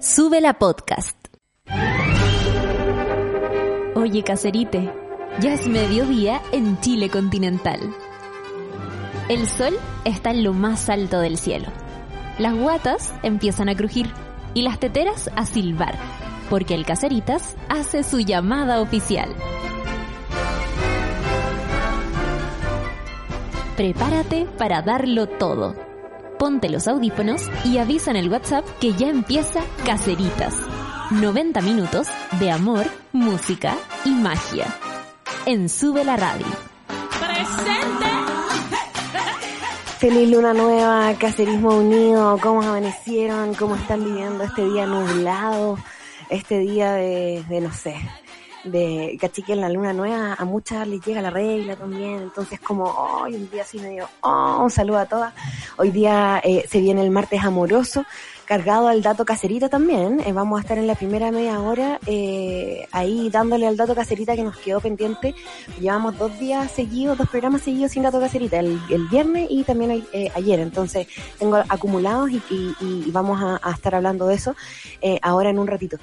Sube la podcast. Oye, caserite, ya es mediodía en Chile continental. El sol está en lo más alto del cielo. Las guatas empiezan a crujir y las teteras a silbar, porque el Caseritas hace su llamada oficial. Prepárate para darlo todo ponte los audífonos y avisa en el WhatsApp que ya empieza Caceritas. 90 minutos de amor, música y magia. En Sube la Radio. ¡Presente! Feliz luna nueva, cacerismo unido, ¿cómo amanecieron? ¿Cómo están viviendo este día nublado? Este día de, de no sé, de cachique en la luna nueva, a muchas les llega la regla también, entonces como hoy un día así medio, oh, un saludo a todas. Hoy día eh, se viene el martes amoroso, cargado al dato caserita también. Eh, vamos a estar en la primera media hora eh, ahí dándole al dato caserita que nos quedó pendiente. Llevamos dos días seguidos, dos programas seguidos sin dato caserita, el, viernes y también ayer. Entonces tengo acumulados y, vamos a, a, estar hablando de eso ahora en un ratito.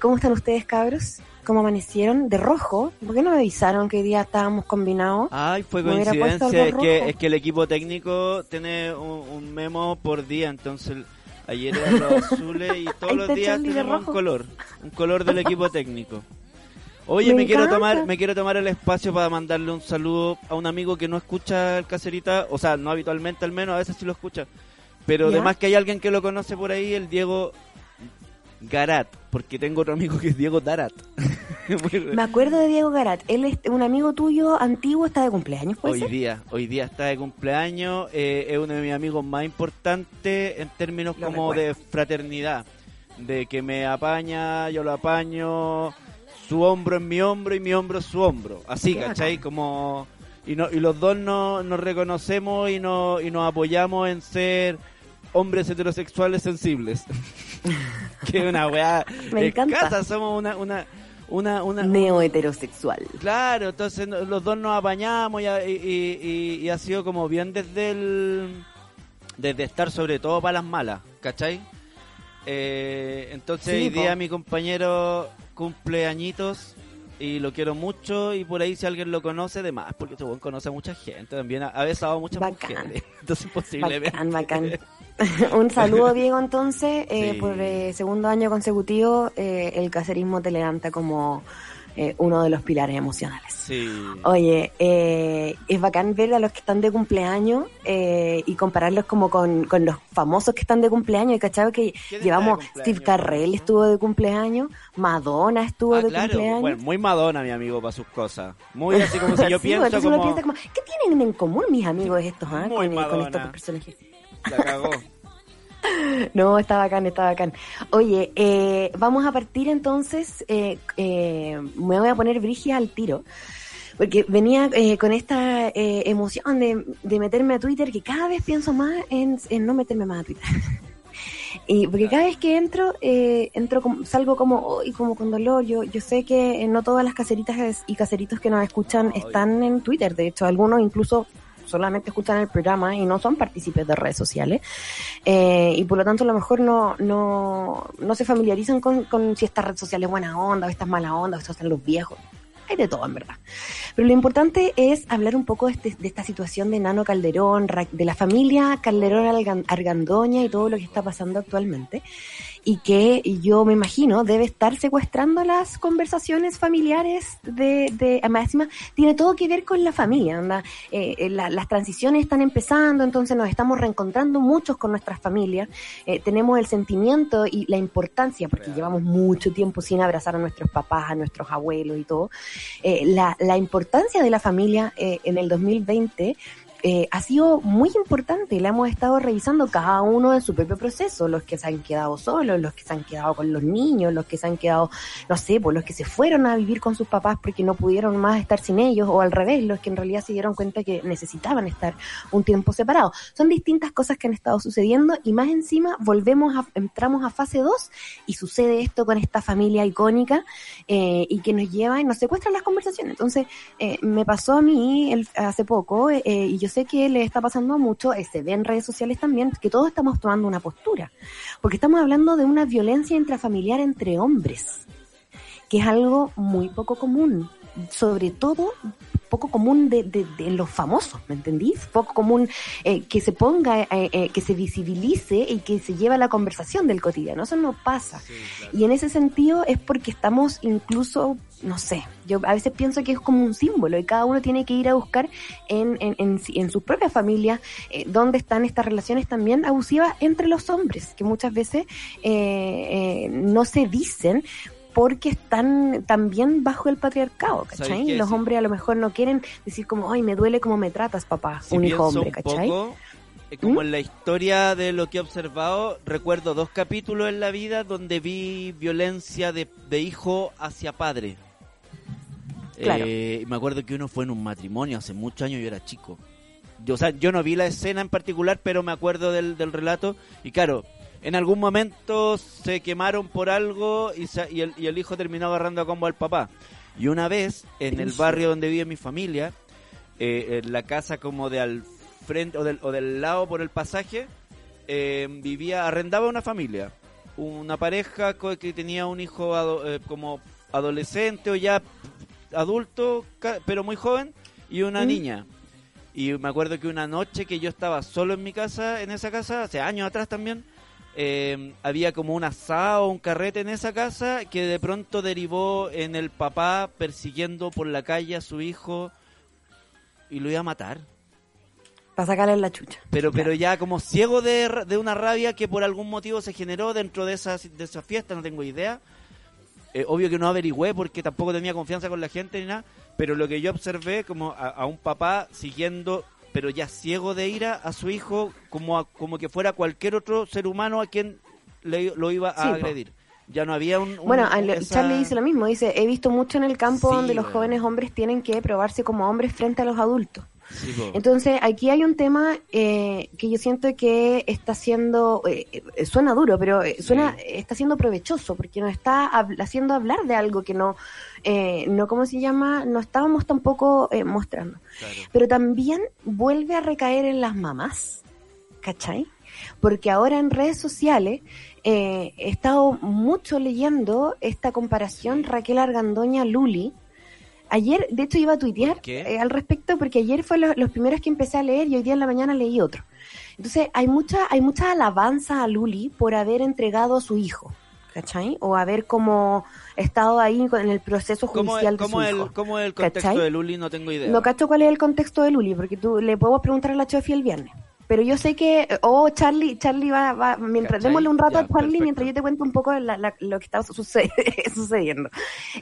¿Cómo están ustedes, cabros? ¿Cómo amanecieron? De rojo. ¿Por qué no me avisaron que hoy día estábamos combinados? Ay, fue coincidencia. Es que, es que el equipo técnico tiene un, memo por día, entonces ayer eran los azules y todos los días tenemos un color. Un color del equipo técnico. Oye, me, quiero tomar me quiero tomar el espacio para mandarle un saludo a un amigo que no escucha el caserita, o sea, no habitualmente al menos, a veces sí lo escucha. Pero además que hay alguien que lo conoce por ahí, el Diego Garat, porque tengo otro amigo que es Diego Darat. Me acuerdo de Diego Garat. Él es un amigo tuyo antiguo, está de cumpleaños, Hoy día, hoy día está de cumpleaños. Eh, es uno de mis amigos más importantes en términos como de fraternidad. De que me apaña, yo lo apaño, su hombro es mi hombro y mi hombro es su hombro. Así, ¿cachai? Como... Y, no, y los dos no, nos reconocemos y, no, y nos apoyamos en ser hombres heterosexuales sensibles. que una weá. Me encanta. Casa somos una, una, una, una neo heterosexual. Claro, entonces los dos nos apañamos y, y, y, ha sido como bien desde el desde estar sobre todo para las malas, ¿cachai? Eh, entonces hoy día mi compañero cumple añitos y lo quiero mucho y por ahí si alguien lo conoce de más porque este buen conoce a mucha gente también ha besado a muchas mujeres entonces posiblemente bacán, bacán. un saludo Diego entonces eh, por eh, segundo año consecutivo eh, el caserismo te levanta como eh, uno de los pilares emocionales. Sí. Oye, eh, es bacán ver a los que están de cumpleaños eh, y compararlos como con, con, los famosos que están de cumpleaños. Y cachado que llevamos, Steve Carrell estuvo de cumpleaños, Madonna estuvo ah, de cumpleaños. Bueno, muy Madonna, mi amigo, para sus cosas. Muy así como si yo pienso como... ¿Qué tienen en común mis amigos estos, ah, con, con estos personajes? La cagó. No, está bacán, está bacán. Oye, eh, vamos a partir entonces, eh, eh, me voy a poner brigia al tiro, porque venía con esta emoción de, meterme a Twitter, que cada vez pienso más en, no meterme más a Twitter. y porque cada vez que entro, entro salgo como hoy como con dolor. Yo, yo sé que no todas las caseritas y caseritos que nos escuchan están en Twitter. De hecho, algunos incluso solamente escuchan el programa y no son partícipes de redes sociales. Eh, y por lo tanto a lo mejor no, no, no se familiarizan con, con si esta red social es buena onda o esta es mala onda o estos son los viejos. Hay de todo, en verdad. Pero lo importante es hablar un poco de, este, de esta situación de Nano Calderón, de la familia Calderón Argandoña y todo lo que está pasando actualmente y que yo me imagino debe estar secuestrando las conversaciones familiares de, de máxima, tiene todo que ver con la familia, anda, eh, eh las transiciones están empezando, entonces nos estamos reencontrando muchos con nuestras familias, eh, tenemos el sentimiento y la importancia, porque llevamos mucho tiempo sin abrazar a nuestros papás, a nuestros abuelos y todo, la, la importancia de la familia en el 2020 eh, ha sido muy importante. La hemos estado revisando cada uno en su propio proceso. Los que se han quedado solos, los que se han quedado con los niños, los que se han quedado, no sé, pues los que se fueron a vivir con sus papás porque no pudieron más estar sin ellos, o al revés, los que en realidad se dieron cuenta que necesitaban estar un tiempo separados. Son distintas cosas que han estado sucediendo y más encima volvemos a, entramos a fase 2 y sucede esto con esta familia icónica eh, y que nos lleva y nos secuestran las conversaciones. Entonces, eh, me pasó a mí hace poco y yo sé que le está pasando a mucho, eh, se ve en redes sociales también, que todos estamos tomando una postura, porque estamos hablando de una violencia intrafamiliar entre hombres, que es algo muy poco común, sobre todo poco común de, de, de, los famosos, ¿me entendís? Poco común eh, que se ponga, eh, eh, que se visibilice y que se lleve a la conversación del cotidiano. Eso no pasa. Y en ese sentido es porque estamos incluso, no sé, yo a veces pienso que es como un símbolo y cada uno tiene que ir a buscar en, en, en, en su propia familia eh, dónde están estas relaciones también abusivas entre los hombres, que muchas veces eh, no se dicen porque están también bajo el patriarcado, ¿cachai? Los hombres a lo mejor no quieren decir como, ay, me duele como me tratas, papá, un hijo hombre, ¿cachai? Poco, eh, como ¿Mm? en la historia de lo que he observado, recuerdo dos capítulos en la vida donde vi violencia de, de hijo hacia padre. Claro. Eh, me acuerdo que uno fue en un matrimonio hace muchos años, yo era chico. Yo, o sea, yo no vi la escena en particular, pero me acuerdo del, del relato. Y claro, en algún momento se quemaron por algo y, se, y, el, y, el, hijo terminó agarrando a combo al papá. Y una vez, en el barrio donde vive mi familia, eh, en la casa como de al frente o del, o del lado por el pasaje, eh, vivía, arrendaba una familia. Una pareja que tenía un hijo ado, eh, como adolescente o ya adulto, pero muy joven, y una mm. niña. Y me acuerdo que una noche que yo estaba solo en mi casa, en esa casa, hace años atrás también, eh, había como un asado, un carrete en esa casa que de pronto derivó en el papá persiguiendo por la calle a su hijo y lo iba a matar. Para sacarle la chucha. Pero, pero ya como ciego de, de, una rabia que por algún motivo se generó dentro de esa, de esa fiesta, no tengo idea. Eh, obvio que no averigüé porque tampoco tenía confianza con la gente ni nada, pero lo que yo observé como a, a un papá siguiendo pero ya ciego de ira a su hijo como, a, como que fuera cualquier otro ser humano a quien le, lo iba a sí, agredir. Po. Ya no había un... un bueno, esa... Charlie dice lo mismo, dice, he visto mucho en el campo sí, donde los bueno. jóvenes hombres tienen que probarse como hombres frente a los adultos. Sí, Entonces, aquí hay un tema eh, que yo siento que está siendo, eh, eh, suena duro, pero suena, está siendo provechoso, porque nos está hab haciendo hablar de algo que no, eh, no, ¿cómo se llama? No estábamos tampoco eh, mostrando. Claro. Pero también vuelve a recaer en las mamás, ¿cachai? Porque ahora en redes sociales eh, he estado mucho leyendo esta comparación Raquel Argandoña-Luli, Ayer, de hecho, iba a tuitear eh, al respecto porque ayer fue lo, los primeros que empecé a leer y hoy día en la mañana leí otro. Entonces, hay mucha, hay mucha alabanza a Luli por haber entregado a su hijo, ¿cachai? O haber como estado ahí en el proceso judicial ¿Cómo, de su el, hijo. ¿Cómo es el contexto ¿cachai? de Luli? No tengo idea. No cacho cuál es el contexto de Luli, porque tú le podemos preguntar a la Chofi el viernes pero yo sé que, oh, Charlie, Charlie va, va mientras ¿Cachai? démosle un rato ya, a Charlie perfecto. mientras yo te cuento un poco la, la, lo que está suced sucediendo.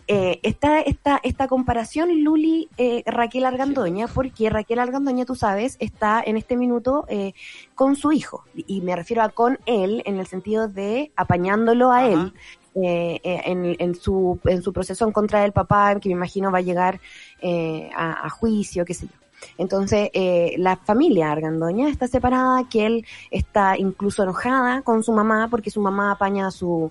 Eh, esta, esta, esta comparación Luli eh, Raquel Argandoña, porque Raquel Argandoña, tú sabes, está en este minuto eh, con su hijo, y me refiero a con él en el sentido de apañándolo a Ajá. él. Eh, eh, en, en, su, en su proceso en contra del papá, que me imagino va a llegar eh, a, a juicio, qué sé yo. Entonces, eh, la familia Argandoña está separada, que él está incluso enojada con su mamá porque su mamá apaña a su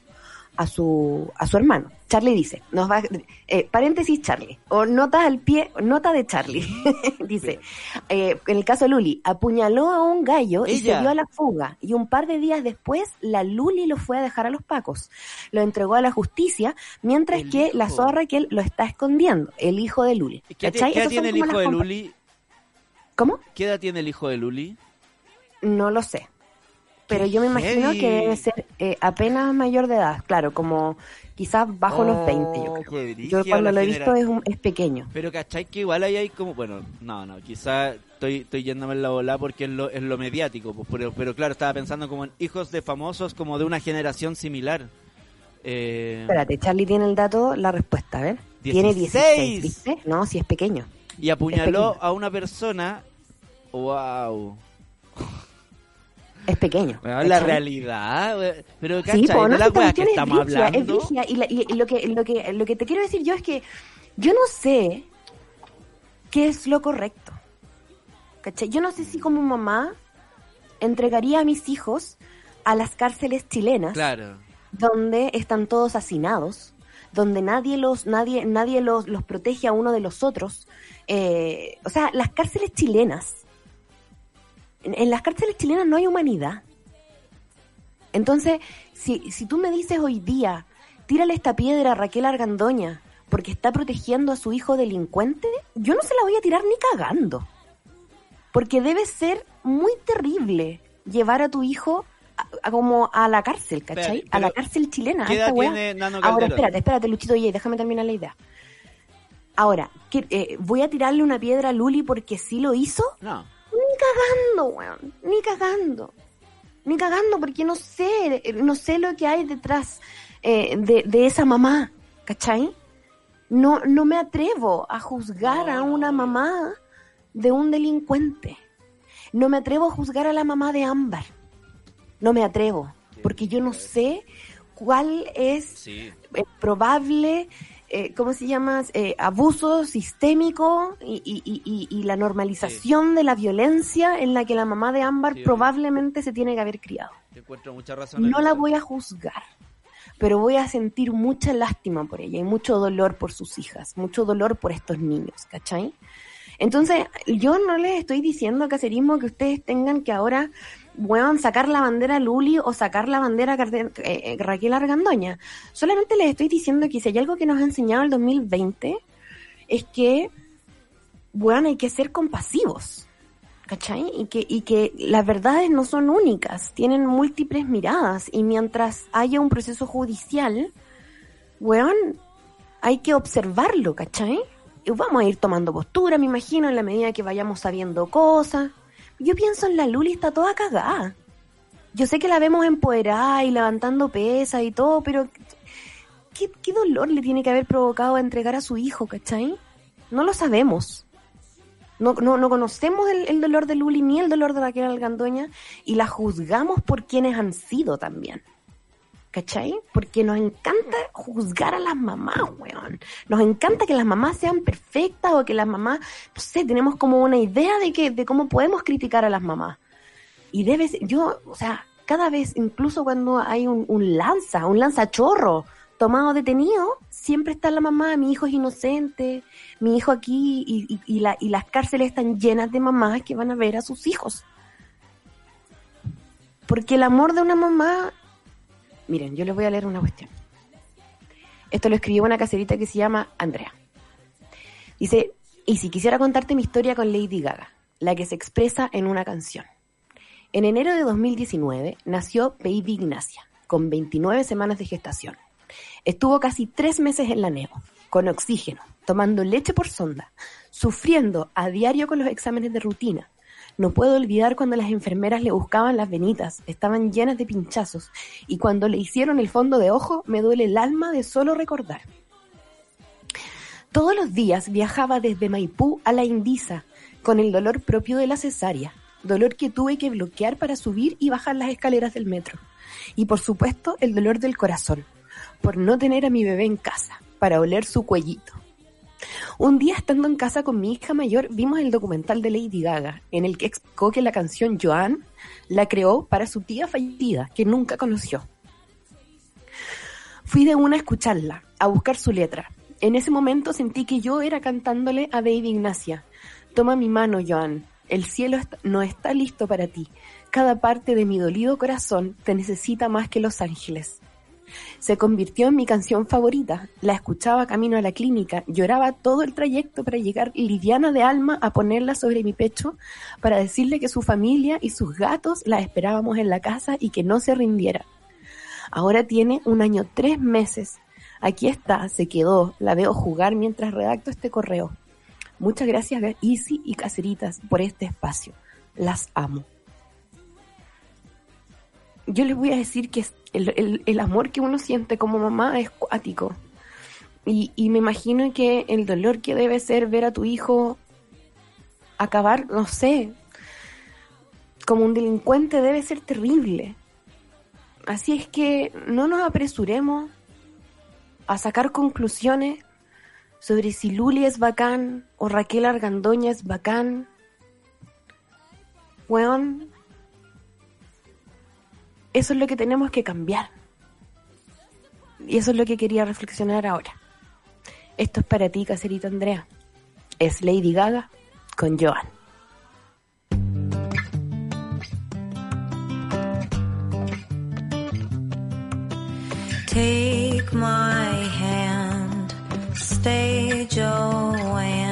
a su a su hermano. Charlie dice, nos va eh, paréntesis Charlie o nota al pie, nota de Charlie. dice, eh, en el caso de Luli, apuñaló a un gallo Ella. y se dio a la fuga y un par de días después la Luli lo fue a dejar a los pacos. Lo entregó a la justicia mientras el que hijo. la zorra que él lo está escondiendo, el hijo de Luli. ¿Qué, ¿qué tiene el hijo de Luli? ¿Cómo? ¿Qué edad tiene el hijo de Luli? No lo sé. Pero yo me imagino heavy. que debe ser eh, apenas mayor de edad, claro, como quizás bajo oh, los 20, yo creo. Yo cuando lo he visto es, un, es pequeño. Pero ¿cachai? Que igual ahí hay como, bueno, no, no, quizás estoy, estoy yéndome en la bola porque es lo, es lo mediático, pues, pero, pero claro, estaba pensando como en hijos de famosos como de una generación similar. Eh... Espérate, Charlie tiene el dato, la respuesta, a ver. 16. Tiene 16, ¿viste? No, si es pequeño. Y apuñaló a una persona Wow. Es pequeño. la realidad, pero ¿cachai? Sí, no, la que estamos hablando. Es y, lo, que, lo, que, lo que te quiero decir yo es que yo no sé qué es lo correcto. ¿Cachai? Yo no sé si como mamá entregaría a mis hijos a las cárceles chilenas. Claro. Donde están todos hacinados, donde nadie los, nadie, nadie los, los protege a uno de los otros. Eh, o sea, las cárceles chilenas. En, las cárceles chilenas no hay humanidad. Entonces, si, si tú me dices hoy día, tírale esta piedra a Raquel Argandoña porque está protegiendo a su hijo delincuente, yo no se la voy a tirar ni cagando. Porque debe ser muy terrible llevar a tu hijo como a la cárcel, ¿cachai? a la cárcel chilena. ¿Qué edad tiene Nano Ahora, espérate, espérate, Luchito, oye, déjame terminar la idea. Ahora, eh, ¿voy a tirarle una piedra a Luli porque sí lo hizo? No. Ni cagando, weón. Ni cagando. Ni cagando porque no sé, no sé lo que hay detrás eh, de, de, esa mamá, ¿cachai? No, no me atrevo a juzgar a una mamá de un delincuente. No me atrevo a juzgar a la mamá de Ámbar. No me atrevo, porque yo no sé cuál es probable, eh, ¿cómo se llama? Eh, abuso sistémico y, la normalización de la violencia en la que la mamá de Ámbar probablemente se tiene que haber criado. no la voy a juzgar, pero voy a sentir mucha lástima por ella y mucho dolor por sus hijas, mucho dolor por estos niños, ¿cachai? Entonces, yo no les estoy diciendo a Cacerismo que ustedes tengan que ahora puedan sacar la bandera Luli o sacar la bandera eh, eh, Raquel Argandoña. Solamente les estoy diciendo que si hay algo que nos ha enseñado el 2020 es que, bueno, hay que ser compasivos. ¿Cachai? Y que, y que las verdades no son únicas, tienen múltiples miradas y mientras haya un proceso judicial, weón, hay que observarlo, ¿cachai? vamos a ir tomando postura, me imagino, en la medida que vayamos sabiendo cosas. Yo pienso en la Luli, está toda cagada. Yo sé que la vemos empoderada y levantando pesas y todo, pero ¿qué, dolor le tiene que haber provocado entregar a su hijo, cachai? No lo sabemos. No, no, no conocemos el, el, dolor de Luli ni el dolor de Raquel Algandoña y la juzgamos por quienes han sido también. ¿Cachai? Porque nos encanta juzgar a las mamás, weón. Nos encanta que las mamás sean perfectas o que las mamás, no sé, tenemos como una idea de que, de cómo podemos criticar a las mamás. Y debe ser, yo, o sea, cada vez, incluso cuando hay un, lanza, un lanzachorro tomado detenido, siempre está la mamá, mi hijo es inocente, mi hijo aquí, y, y, la, y las cárceles están llenas de mamás que van a ver a sus hijos. Porque el amor de una mamá Miren, yo les voy a leer una cuestión. Esto lo escribió una caserita que se llama Andrea. Dice, y si quisiera contarte mi historia con Lady Gaga, la que se expresa en una canción. En enero de 2019 nació Baby Ignacia, con 29 semanas de gestación. Estuvo casi tres meses en la NEO, con oxígeno, tomando leche por sonda, sufriendo a diario con los exámenes de rutina, no puedo olvidar cuando las enfermeras le buscaban las venitas, estaban llenas de pinchazos, y cuando le hicieron el fondo de ojo me duele el alma de solo recordar. Todos los días viajaba desde Maipú a la Indisa, con el dolor propio de la cesárea, dolor que tuve que bloquear para subir y bajar las escaleras del metro. Y por supuesto el dolor del corazón, por no tener a mi bebé en casa, para oler su cuellito. Un día estando en casa con mi hija mayor vimos el documental de Lady Gaga, en el que explicó que la canción Joan la creó para su tía fallecida, que nunca conoció. Fui de una a escucharla, a buscar su letra. En ese momento sentí que yo era cantándole a Baby Ignacia. Toma mi mano, Joan. El cielo no está listo para ti. Cada parte de mi dolido corazón te necesita más que los ángeles. Se convirtió en mi canción favorita. La escuchaba camino a la clínica, lloraba todo el trayecto para llegar liviana de alma a ponerla sobre mi pecho para decirle que su familia y sus gatos la esperábamos en la casa y que no se rindiera. Ahora tiene un año tres meses. Aquí está, se quedó, la veo jugar mientras redacto este correo. Muchas gracias Easy y Caseritas por este espacio. Las amo yo les voy a decir que el, el, amor que uno siente como mamá es cuático. Y, y me imagino que el dolor que debe ser ver a tu hijo acabar, no sé, como un delincuente debe ser terrible. Así es que no nos apresuremos a sacar conclusiones sobre si Luli es bacán o Raquel Argandoña es bacán. Weón, eso es lo que tenemos que cambiar. Y eso es lo que quería reflexionar ahora. Esto es para ti, caserito Andrea. Es Lady Gaga con Joan. Take my hand, stay Joanne.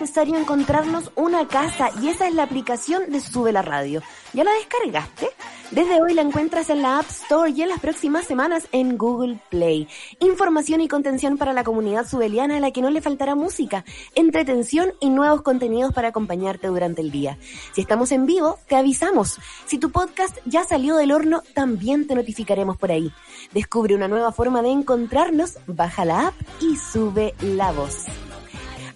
Necesario encontrarnos una casa y esa es la aplicación de Sube la Radio. ¿Ya la descargaste? Desde hoy la encuentras en la App Store y en las próximas semanas en Google Play. Información y contención para la comunidad subeliana a la que no le faltará música, entretención y nuevos contenidos para acompañarte durante el día. Si estamos en vivo, te avisamos. Si tu podcast ya salió del horno, también te notificaremos por ahí. Descubre una nueva forma de encontrarnos, baja la app y sube la voz.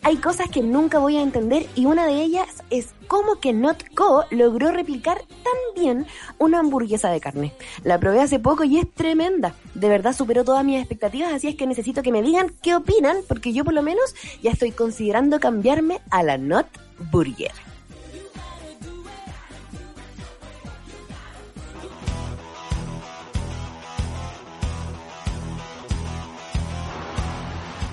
Hay cosas que nunca voy a entender y una de ellas es cómo que NotCo logró replicar tan bien una hamburguesa de carne. La probé hace poco y es tremenda. De verdad superó todas mis expectativas, así es que necesito que me digan qué opinan, porque yo por lo menos ya estoy considerando cambiarme a la Not Burger.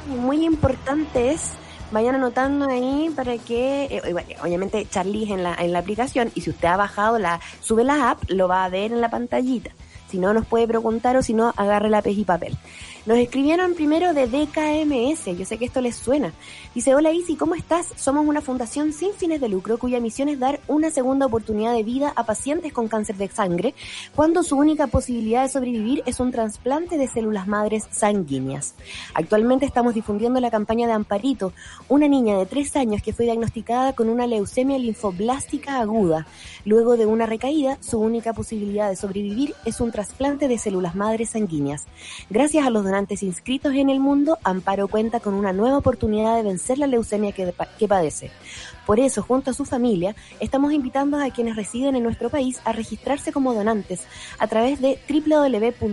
Muy importante es vayan anotando ahí para que, eh, obviamente Charlie en la, en la aplicación y si usted ha bajado la, sube la app, lo va a ver en la pantallita. Si no, nos puede preguntar o si no, agarre lápiz y papel. Nos escribieron primero de DKMS, yo sé que esto les suena. Dice, hola Isi, ¿cómo estás? Somos una fundación sin fines de lucro cuya misión es dar una segunda oportunidad de vida a pacientes con cáncer de sangre cuando su única posibilidad de sobrevivir es un trasplante de células madres sanguíneas. Actualmente estamos difundiendo la campaña de Amparito, una niña de tres años que fue diagnosticada con una leucemia linfoblástica aguda. Luego de una recaída, su única posibilidad de sobrevivir es un trasplante de células madres sanguíneas. Gracias a los donantes inscritos en el mundo, Amparo cuenta con una nueva oportunidad de vencer la leucemia que, padece. Por eso, junto a su familia, estamos invitando a quienes residen en nuestro país a registrarse como donantes a través de www.dkms.cl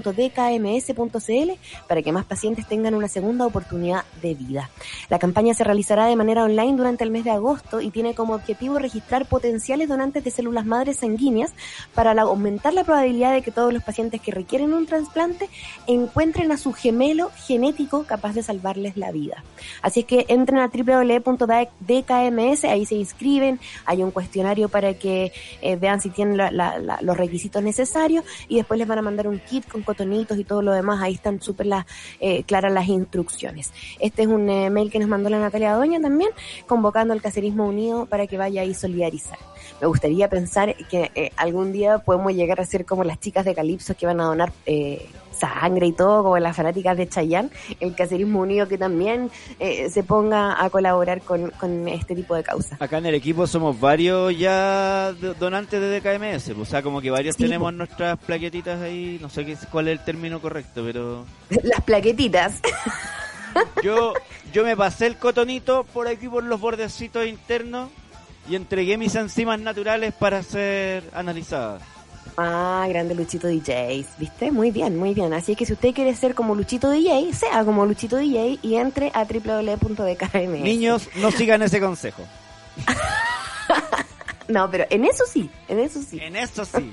para que más pacientes tengan una segunda oportunidad de vida. La campaña se realizará de manera online durante el mes de agosto y tiene como objetivo registrar potenciales donantes de células madres sanguíneas para aumentar la probabilidad de que todos los pacientes que requieren un trasplante encuentren a su gemelo genético capaz de salvarles la vida. Así es que entren a www.dkms, ahí se inscriben, hay un cuestionario para que eh, vean si tienen los requisitos necesarios y después les van a mandar un kit con cotonitos y todo lo demás, ahí están súper eh, claras las instrucciones. Este es un eh, mail que nos mandó la Natalia Doña también, convocando al Cacerismo Unido para que vaya ahí solidarizar. Me gustaría pensar que algún día podemos llegar a ser como las chicas de Calipso que van a donar sangre y todo, como las fanáticas de Chayanne, el caserismo unido que también eh, se ponga a colaborar con, este tipo de causas. Acá en el equipo somos varios ya donantes de DKMS, o sea, como que varios tenemos nuestras plaquetitas ahí, no sé qué, cuál es el término correcto, pero... Las plaquetitas. Yo, yo me pasé el cotonito por aquí por los bordecitos internos y entregué mis enzimas naturales para ser analizadas. Ah, grande Luchito DJ, ¿viste? Muy bien, muy bien. Así que si usted quiere ser como Luchito DJ, sea como Luchito DJ y entre a www.dkm. Niños, no sigan ese consejo. no, pero en eso sí, en eso sí. En eso sí.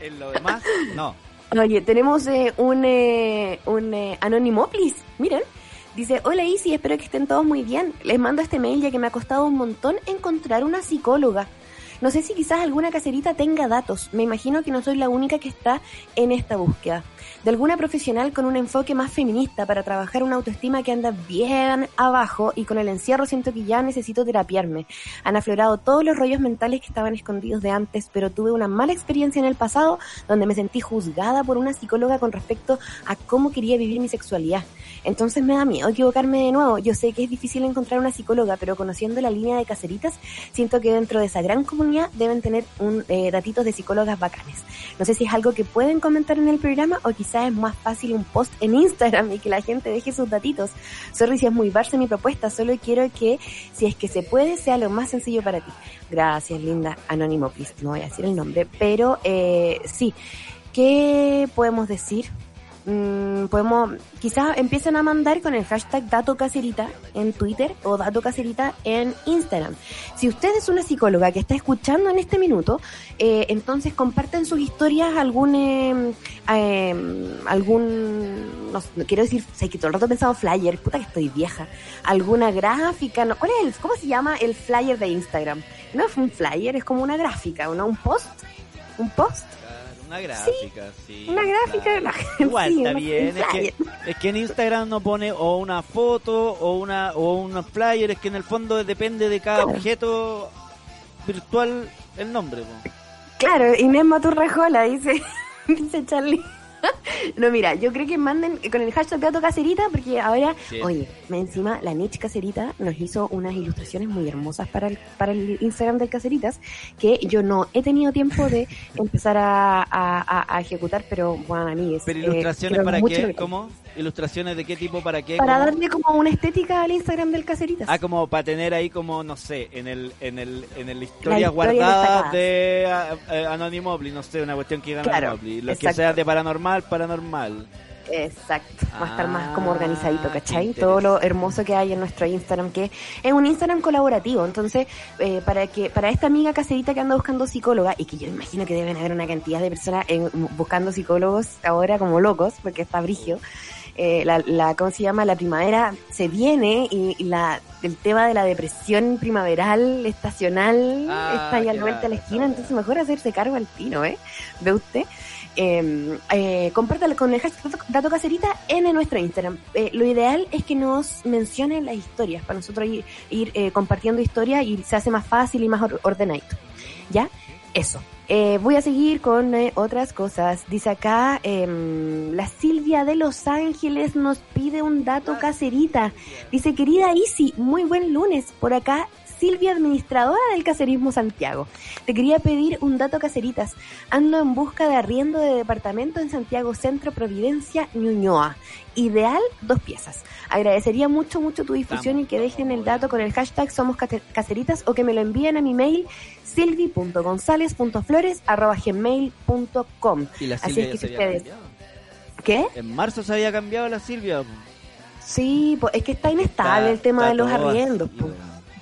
En lo demás, no. Oye, tenemos eh, un, eh, un eh, anónimo, please. Miren. Dice, hola Isi, espero que estén todos muy bien. Les mando este mail ya que me ha costado un montón encontrar una psicóloga. No sé si quizás alguna caserita tenga datos. Me imagino que no soy la única que está en esta búsqueda de alguna profesional con un enfoque más feminista para trabajar una autoestima que anda bien abajo y con el encierro siento que ya necesito terapiarme. Han aflorado todos los rollos mentales que estaban escondidos de antes, pero tuve una mala experiencia en el pasado donde me sentí juzgada por una psicóloga con respecto a cómo quería vivir mi sexualidad. Entonces me da miedo equivocarme de nuevo. Yo sé que es difícil encontrar una psicóloga, pero conociendo la línea de caseritas, siento que dentro de esa gran comunidad deben tener un eh, datitos de psicólogas bacanes. No sé si es algo que pueden comentar en el programa o quizás es más fácil un post en Instagram y que la gente deje sus datitos. Sorry si es muy barce mi propuesta, solo quiero que si es que se puede sea lo más sencillo para ti. Gracias, linda. Anónimo, please. No voy a decir el nombre, pero eh, sí. ¿Qué podemos decir? Mm, podemos, quizás empiecen a mandar con el hashtag Dato Caserita en Twitter o Dato Caserita en Instagram. Si usted es una psicóloga que está escuchando en este minuto, eh, entonces comparten sus historias algún, em, em, algún, no, quiero decir, sé que todo el rato he pensado flyer, puta que estoy vieja, alguna gráfica, no, ¿cuál es el, cómo se llama el flyer de Instagram? No es un flyer, es como una gráfica, ¿no? Un post, un post una gráfica, sí. una gráfica Igual está bien. Es que, en Instagram no pone o una foto o una o un flyer, es que en el fondo depende de cada objeto virtual el nombre. Claro, Inés Maturrejola dice, dice Charlie. no, mira, yo creo que manden con el hashtag Gato Cacerita, porque ahora, oye, encima la Niche Cacerita nos hizo unas ilustraciones muy hermosas para el, para el Instagram del Caceritas, que yo no he tenido tiempo de empezar a, a, ejecutar, pero bueno, a mí ¿Pero ilustraciones para qué? ¿Cómo? ilustraciones de qué tipo para qué. Para darle como una estética al Instagram del Caseritas. Ah, como para tener ahí como, no sé, en el en el en el historia, guardada de uh, no sé, una cuestión que gana claro, Lo que sea de paranormal, paranormal. Exacto, va a estar más como organizadito, ah, ¿cachai? Todo lo hermoso que hay en nuestro Instagram, que es un Instagram colaborativo. Entonces, eh, para que para esta amiga caserita que anda buscando psicóloga, y que yo imagino que deben haber una cantidad de personas buscando psicólogos ahora como locos, porque está brigio. Eh, la, la, ¿cómo se llama? La primavera se viene y, la, el tema de la depresión primaveral, estacional, ah, está ahí al vuelta a la esquina, entonces mejor hacerse cargo al tino, ¿eh? ¿Ve usted? Eh, eh, compártala con el hashtag Dato Caserita en nuestro Instagram. Eh, lo ideal es que nos mencionen las historias para nosotros ir, ir eh, compartiendo historias y se hace más fácil y más ordenado. ¿Ya? Eso. Eh, voy a seguir con eh, otras cosas. Dice acá, em, la Silvia de Los Ángeles nos pide un dato caserita. Dice, querida Isi, muy buen lunes. Por acá Silvia, administradora del Caserismo Santiago. Te quería pedir un dato caseritas. Ando en busca de arriendo de departamento en Santiago Centro Providencia, Ñuñoa. Ideal, dos piezas. Agradecería mucho, mucho tu difusión y que dejen el dato con el hashtag Somos Caseritas o que me lo envíen a mi mail silvi.gonzález.flores.gmail.com Así es que ustedes... ¿Qué? En marzo se había cambiado la Silvia. Sí, pues es que está inestable el tema de los arriendos.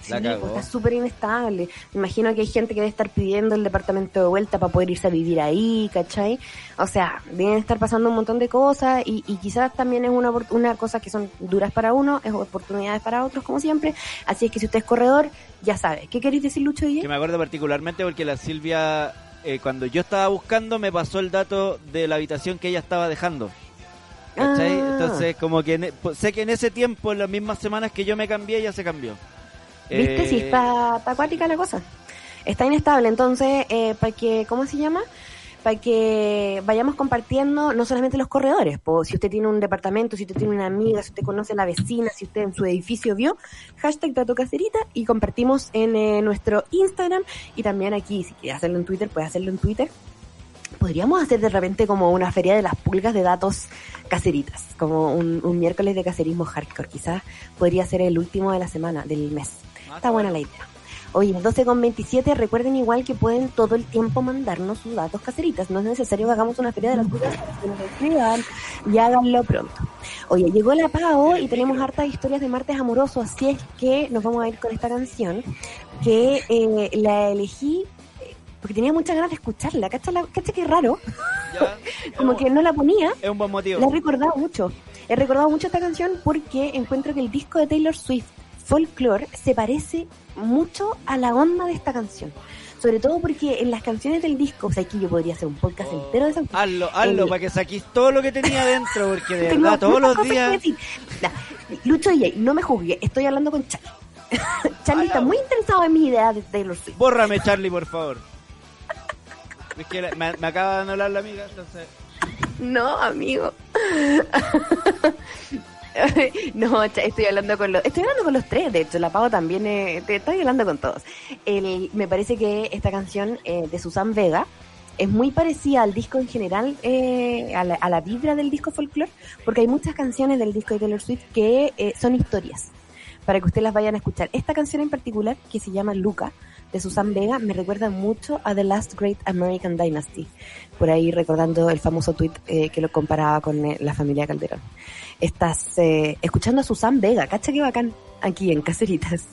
Sí, pues, está súper inestable. Me imagino que hay gente que debe estar pidiendo el departamento de vuelta para poder irse a vivir ahí, ¿cachai? O sea, deben estar pasando un montón de cosas y, quizás también es una, una cosa que son duras para uno, es oportunidades para otros, como siempre. Así es que si usted es corredor, ya sabe. ¿Qué queréis decir, Lucho? Que me acuerdo particularmente porque la Silvia, eh, cuando yo estaba buscando, me pasó el dato de la habitación que ella estaba dejando. ¿Cachai? Ah. Entonces, como que e, pues, sé que en ese tiempo, en las mismas semanas que yo me cambié, ya se cambió. ¿Viste? si está, acuática la cosa. Está inestable, entonces, eh, para que, ¿cómo se llama? Para que vayamos compartiendo no solamente los corredores, pues si usted tiene un departamento, si usted tiene una amiga, si usted conoce a la vecina, si usted en su edificio vio, hashtag Dato Caserita y compartimos en eh, nuestro Instagram y también aquí, si quiere hacerlo en Twitter, puede hacerlo en Twitter. Podríamos hacer de repente como una feria de las pulgas de datos caseritas, como un, un miércoles de caserismo hardcore. Quizás podría ser el último de la semana, del mes. Está buena la idea. Oye, 12 con 27, recuerden igual que pueden todo el tiempo mandarnos sus datos caseritas. No es necesario que hagamos una feria de las cosas que nos escriban y háganlo pronto. Oye, llegó la PAO y tenemos hartas historias de martes amoroso, así es que nos vamos a ir con esta canción que eh, la elegí eh, porque tenía muchas ganas de escucharla. ¿Cacha, la, cacha que raro? Como que no la ponía. Es un buen motivo. La he recordado mucho. He recordado mucho esta canción porque encuentro que el disco de Taylor Swift folklore se parece mucho a la onda de esta canción. Sobre todo porque en las canciones del disco, o sea, aquí yo podría hacer un podcast oh. entero de esa Hazlo, hazlo, para que saquís todo lo que tenía dentro, porque de verdad, todos los días... Lucho DJ, no me juzgue, estoy hablando con Charlie. Charlie está muy interesado en mi idea de Taylor Swift. Bórrame, Charlie, por favor. es que me, me acaba de hablar la amiga, entonces... No, amigo. no, estoy hablando con los, estoy hablando con los tres, de hecho, la pago también, eh, te estoy hablando con todos. Me parece que esta canción eh, de Susan Vega es muy parecida al disco en general, eh, a, la, vibra del disco folklore, porque hay muchas canciones del disco de Taylor Swift que son historias, para que ustedes las vayan a escuchar. Esta canción en particular, que se llama Luca, de Susan Vega, me recuerda mucho a The Last Great American Dynasty, por ahí recordando el famoso tweet que lo comparaba con la familia Calderón. Estás eh, escuchando a Susan Vega, cacha que bacán, aquí en Caceritas.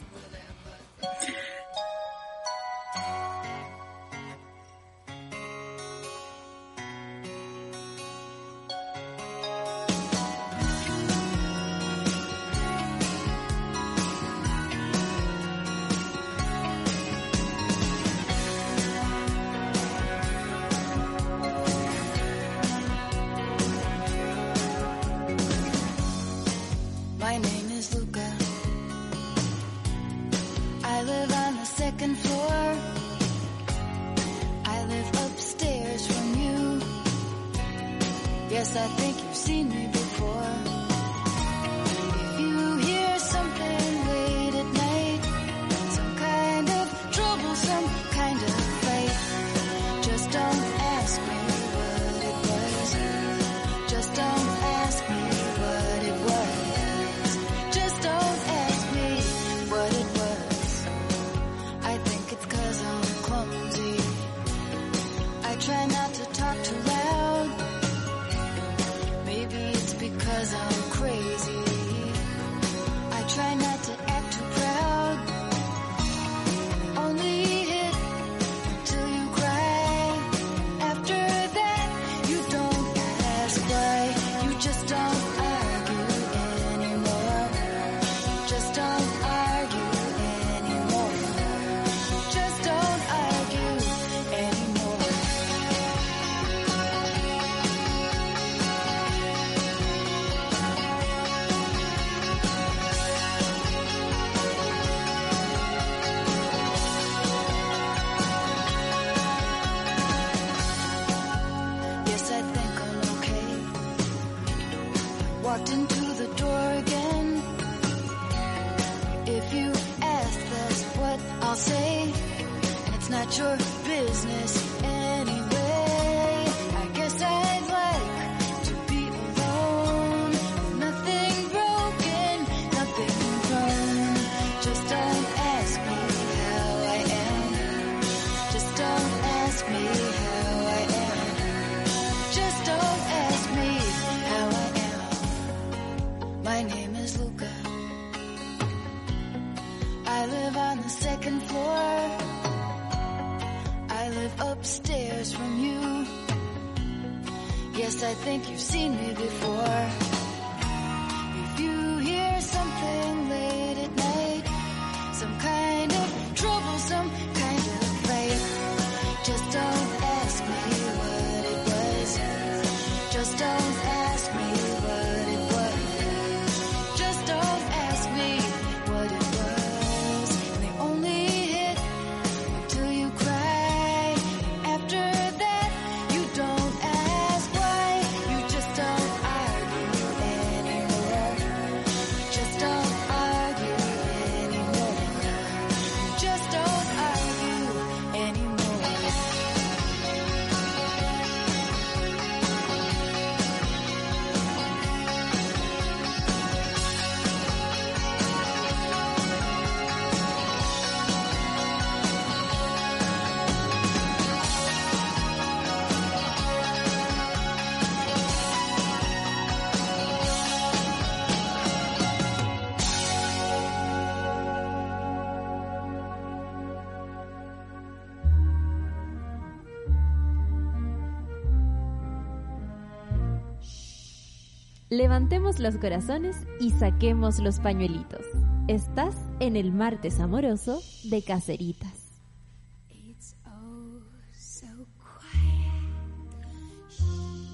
Levantemos los corazones y saquemos los pañuelitos. Estás en el martes amoroso de Caceritas.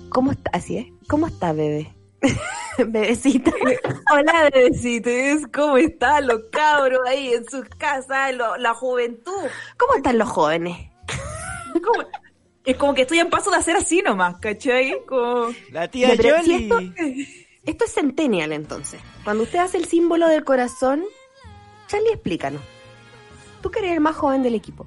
¿Cómo está? Así es. ¿Cómo está, bebé? Bebecita. Hola, bebecitos. ¿Cómo están los cabros ahí en sus casas, lo- la juventud? ¿Cómo están los jóvenes? Como- es como que estoy en paso de hacer así nomás, ¿cachai? Como... La tía pero si esto, esto es centennial, entonces. Cuando usted hace el símbolo del corazón, Charlie, explícanos. Tú que eres el más joven del equipo.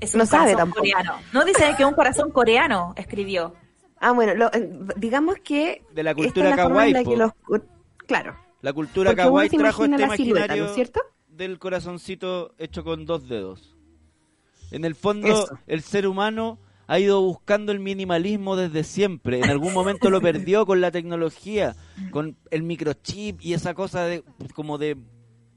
Es No sabe tampoco. coreano. No dice que un corazón coreano escribió. Ah, bueno, lo- eh, digamos que... De la esta cultura es la forma en la kawaii, que los- Claro. La cultura Porque kawaii trajo imagina este la silueta, ¿no es cierto? Del corazoncito hecho con dos dedos. En el fondo, Eso. el ser humano ha ido buscando el minimalismo desde siempre. En algún momento lo perdió con la tecnología, con el microchip y esa cosa de como de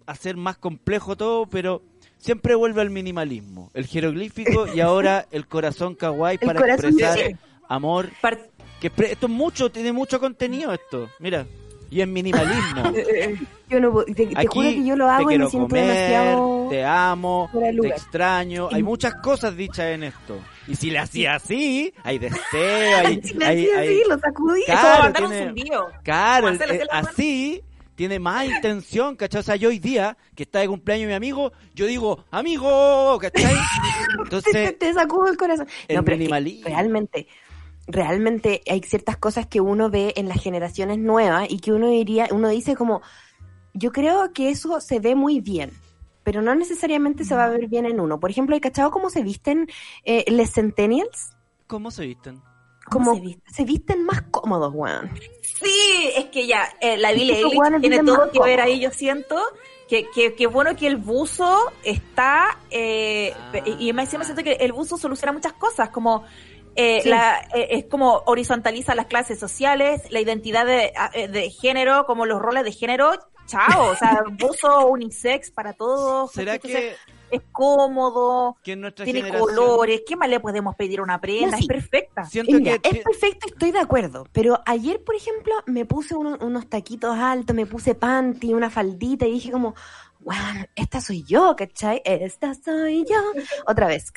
hacer más complejo todo, pero siempre vuelve al minimalismo. El jeroglífico y ahora el corazón kawaii El para corazón, expresar amor. Par- Que esto es mucho, tiene mucho contenido esto. Mira, y es minimalismo. Yo no, puedo- te, te Aquí juro que yo lo te hago y me siento comer, demasiado... te amo, te extraño. Hay muchas cosas dichas en esto. Y si le hacía así, hay deseo, hay, Si hay- hacía hay- así, lo sacudí. Claro, un tiene- zumbido. Claro, Como hacerle eh, así tiene más intención, ¿cachai? O sea, yo hoy día, que está de cumpleaños mi amigo, yo digo, amigo, ¿cachai? te, Entonces, te sacudo el corazón. el no, pero es que minimalismo. realmente, realmente hay ciertas cosas que uno ve en las generaciones nuevas y que uno diría, uno dice como, yo creo que eso se ve muy bien, pero no necesariamente se va a ver bien en uno. Por ejemplo, ¿hay cachado cómo se visten eh, les centennials? ¿cómo se visten? Como ¿Cómo se visten? se visten más cómodos, weón. Sí, es que ya, eh, la Billie Eilish tiene todo que ver ahí, yo siento. Que, que, que bueno que el buzo está, eh, Ah. y más encima siento que el buzo soluciona muchas cosas, como eh, Sí. la, eh, es como horizontaliza las clases sociales, la identidad de, eh, de género, como los roles de género, chao, o sea, buzo unisex para todos. ¿Será que, es cómodo, que en nuestra tiene colores, ¿qué más le podemos pedir a una prenda? No, sí. Es perfecta. Siento Mira, que... es perfecto, estoy de acuerdo. Pero ayer, por ejemplo, me puse uno- unos taquitos altos, me puse panty, una faldita y dije como, wow, esta soy yo, ¿cachai? Esta soy yo. Otra vez.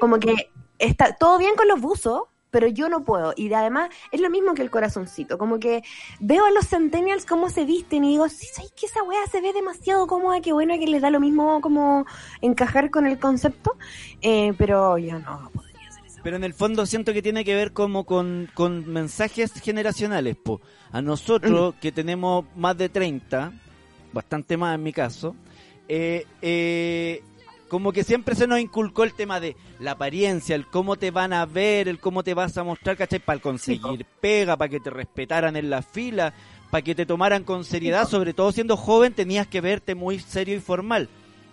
Como que está todo bien con los buzos, pero yo no puedo. Y además es lo mismo que el corazoncito. Como que veo a los centennials cómo se visten y digo, sí, ¿sabes que esa wea se ve demasiado cómoda? Qué bueno que les da lo mismo como encajar con el concepto. Eh, pero yo no podría hacer eso. Pero en el fondo siento que tiene que ver como con, con mensajes generacionales, po. A nosotros, que tenemos más de 30, bastante más en mi caso, eh, eh, como que siempre se nos inculcó el tema de la apariencia, el cómo te van a ver, el cómo te vas a mostrar, ¿cachai? Para conseguir pega, para que te respetaran en la fila, para que te tomaran con seriedad, sobre todo siendo joven tenías que verte muy serio y formal.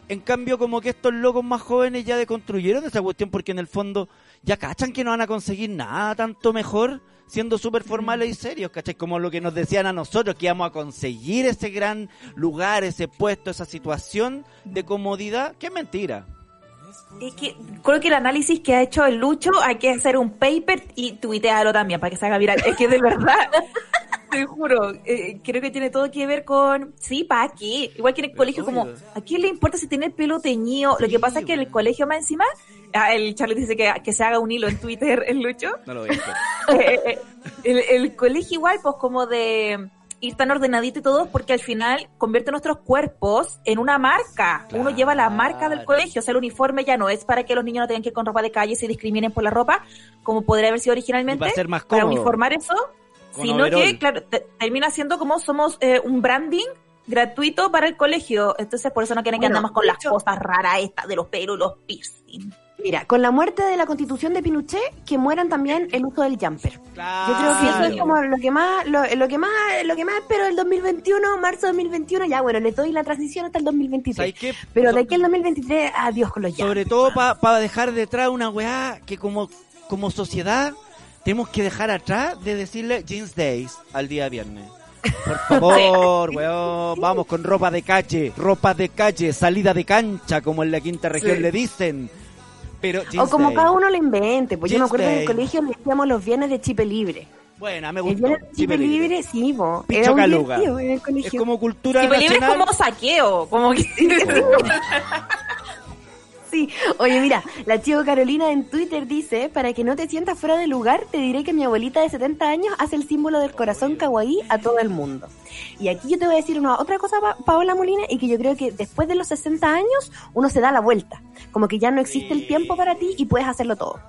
En cambio, como que estos locos más jóvenes ya deconstruyeron esa cuestión porque en el fondo ya cachan que no van a conseguir nada tanto mejor siendo súper formales y serios, ¿cachai? Como lo que nos decían a nosotros, que íbamos a conseguir ese gran lugar, ese puesto, esa situación de comodidad, que es mentira. Es que creo que el análisis que ha hecho el Lucho hay que hacer un paper y tuitearlo también para que se haga viral. Es que de verdad, te juro, eh, creo que tiene todo que ver con, sí, ¿para qué? Igual que en el colegio, como, ¿a quién le importa si tiene el pelo teñido? Lo que pasa es que en el colegio más encima, ah, el Charlie dice que, que se haga un hilo en Twitter, el Lucho. No lo voy a hacer. Eh, eh, el, el colegio igual, pues como de ir tan ordenadito y todo, porque al final convierte nuestros cuerpos en una marca. Uno lleva la marca del colegio, o sea, el uniforme ya no es para que los niños no tengan que ir con ropa de calle y se discriminen por la ropa, como podría haber sido originalmente, Y va a ser más para uniformar eso, Con sino que, claro, te- termina siendo como somos eh, un branding gratuito para el colegio, entonces por eso no quieren que andemos con las hecho- cosas raras estas de los pelos y los piercing. Mira, con la muerte de la constitución de Pinochet, que mueran también el uso del jumper. Claro. Yo creo que eso es como lo que más, lo, lo que más, lo que más espero del 2021, marzo 2021, ya bueno, le doy la transición hasta el 2023. ¿Sabes qué? Pero de aquí al 2023, adiós con los jumpers. Sobre todo para dejar detrás una weá que como, como sociedad tenemos que dejar atrás de decirle Jeans Days al día viernes. Por favor, weón, vamos con ropa de calle, ropa de calle, salida de cancha, como en la quinta región Sí. le dicen. Pero O como Day. cada uno lo invente, pues yo me acuerdo que en el colegio le decíamos los viernes de chipe libre. Buena, me El gustó. viernes de chipe libre, sí, po. Picho Era un caluga. en el Es colegio. como cultura Y libre es nacional. como saqueo, como que... Sí, oye, mira, la chico Carolina en Twitter dice, para que no te sientas fuera de lugar, te diré que mi abuelita de 70 años hace el símbolo del corazón kawaii a todo el mundo. Y aquí yo te voy a decir una otra cosa, Pa- Paola Molina, y que yo creo que después de los 60 años uno se da la vuelta, como que ya no existe el tiempo para ti y puedes hacerlo todo.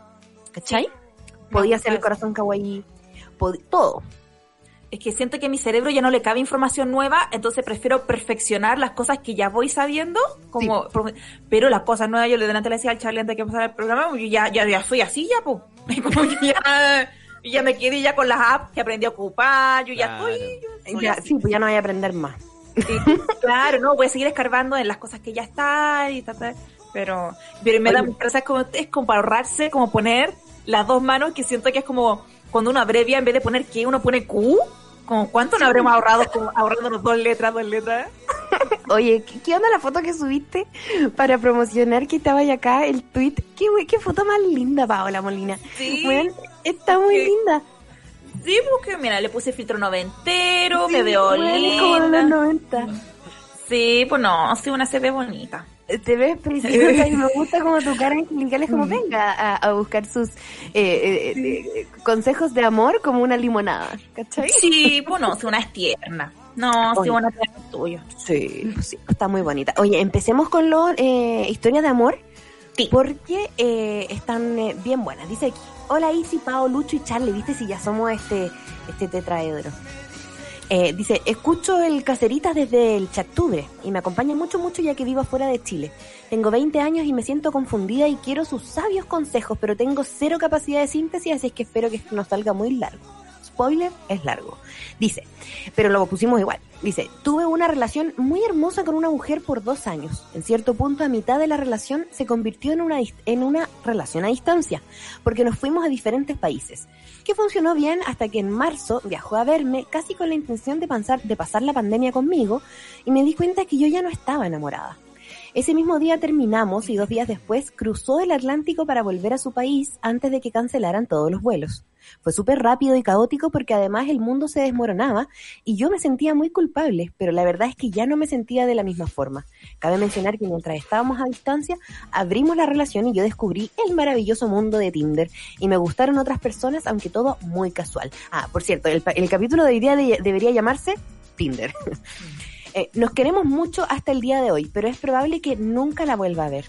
¿Cachai? Podía hacer el corazón kawaii, todo. Es que siento que a mi cerebro ya no le cabe información nueva, entonces prefiero perfeccionar las cosas que ya voy sabiendo, como, pro- pero las cosas nuevas yo le delante le decía al Charlie antes de que empezara el programa, yo ya, ya, ya soy así ya, pues. Como que ya, ya me quedé ya con las apps que aprendí a ocupar, yo ya estoy, yo Ya, sí, pues ya no voy a aprender más. Sí, claro, no, voy a seguir escarbando en las cosas que ya están y tal, tal, pero, pero me da mucha es como, es como para ahorrarse, como poner las dos manos, que siento que es como cuando uno abrevia, en vez de poner Q, uno pone Q, como cuánto nos habremos ahorrado como ahorrándonos dos letras, dos letras. Oye, ¿qué, qué onda la foto que subiste para promocionar que estaba ahí acá, el tweet? ¿Qué, qué foto más linda, Paola Molina? Sí. Está muy linda. Sí, porque mira, le puse filtro noventero, me veo weón, es como de los linda. 90. Sí, pues no, sí, una se ve bonita. Te ves preciosa y me gusta como tu cara angelical es como venga a, a buscar sus eh, eh, eh, consejos de amor como una limonada, ¿cachai? Sí, pues no, sí, una es tierna. No, sí, Oye. una tierna es tuya. Sí, sí, está muy bonita. Oye, empecemos con los eh, historias de amor. Sí. Porque eh, están eh, bien buenas. Dice aquí, hola Isi, Pao, Lucho y Charlie, ¿viste si ya somos este, este tetraedro? Eh, dice, escucho el Caceritas desde el Chactubre y me acompaña mucho, mucho ya que vivo fuera de Chile. Tengo 20 años y me siento confundida y quiero sus sabios consejos, pero tengo cero capacidad de síntesis, así es que espero que esto no salga muy largo. Spoiler, es largo. Dice, pero lo pusimos igual. Dice, tuve una relación muy hermosa con una mujer por dos años. En cierto punto, a mitad de la relación, se convirtió en una, en una relación a distancia, porque nos fuimos a diferentes países. Que funcionó bien hasta que en marzo viajó a verme casi con la intención de pasar, de pasar la pandemia conmigo y me di cuenta que yo ya no estaba enamorada. Ese mismo día terminamos y dos días después cruzó el Atlántico para volver a su país antes de que cancelaran todos los vuelos. Fue súper rápido y caótico porque además el mundo se desmoronaba y yo me sentía muy culpable, pero la verdad es que ya no me sentía de la misma forma. Cabe mencionar que mientras estábamos a distancia, abrimos la relación y yo descubrí el maravilloso mundo de Tinder y me gustaron otras personas, aunque todo muy casual. Ah, por cierto, el, el capítulo de hoy día de- debería llamarse Tinder. Eh, nos queremos mucho hasta el día de hoy, pero es probable que nunca la vuelva a ver.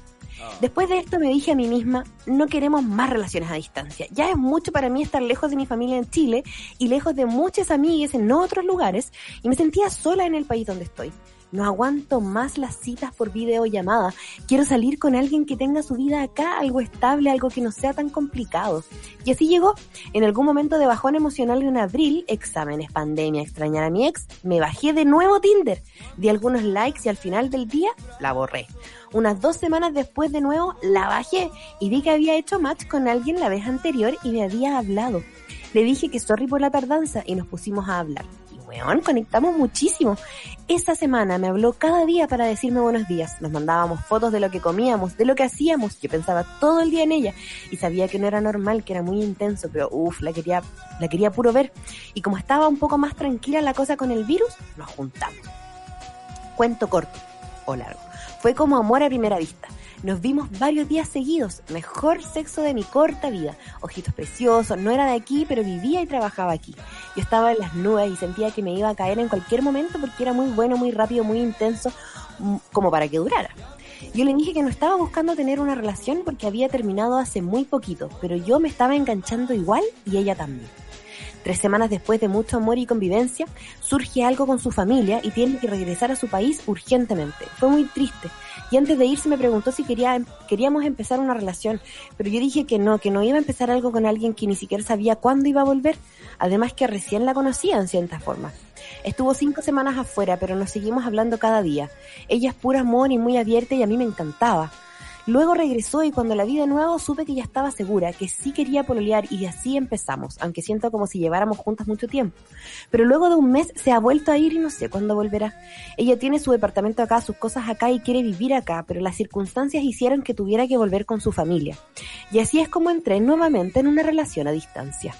Después de esto me dije a mí misma, no queremos más relaciones a distancia. Ya es mucho para mí estar lejos de mi familia en Chile y lejos de muchas amigas en otros lugares y me sentía sola en el país donde estoy. No aguanto más las citas por videollamada. Quiero salir con alguien que tenga su vida acá, algo estable, algo que no sea tan complicado. Y así llegó. En algún momento de bajón emocional en abril, exámenes, pandemia, extrañar a mi ex, me bajé de nuevo Tinder. Di algunos likes y al final del día la borré. Unas dos semanas después de nuevo la bajé y vi que había hecho match con alguien la vez anterior y me había hablado. Le dije que sorry por la tardanza y nos pusimos a hablar conectamos muchísimo. Esa semana me habló cada día para decirme buenos días. Nos mandábamos fotos de lo que comíamos, de lo que hacíamos. Yo pensaba todo el día en ella y sabía que no era normal, que era muy intenso, pero uff, la quería, la quería puro ver. Y como estaba un poco más tranquila la cosa con el virus, nos juntamos. Cuento corto o largo. Fue como amor a primera vista. Nos vimos varios días seguidos. Mejor sexo de mi corta vida. Ojitos preciosos. No era de aquí, pero vivía y trabajaba aquí. Yo estaba en las nubes y sentía que me iba a caer en cualquier momento porque era muy bueno, muy rápido, muy intenso, mm, como para que durara. Yo le dije que no estaba buscando tener una relación porque había terminado hace muy poquito, pero yo me estaba enganchando igual y ella también. Tres semanas después de mucho amor y convivencia, surge algo con su familia y tiene que regresar a su país urgentemente. Fue muy triste. Y antes de irse me preguntó si quería, queríamos empezar una relación, pero yo dije que no, que no iba a empezar algo con alguien que ni siquiera sabía cuándo iba a volver, además que recién la conocía en cierta forma. Estuvo cinco semanas afuera, pero nos seguimos hablando cada día. Ella es pura amor y muy abierta y a mí me encantaba. Luego regresó y cuando la vi de nuevo supe que ya estaba segura, que sí quería pololear y así empezamos, aunque siento como si lleváramos juntas mucho tiempo. Pero luego de un mes se ha vuelto a ir y no sé cuándo volverá. Ella tiene su departamento acá, sus cosas acá y quiere vivir acá, pero las circunstancias hicieron que tuviera que volver con su familia. Y así es como entré nuevamente en una relación a distancia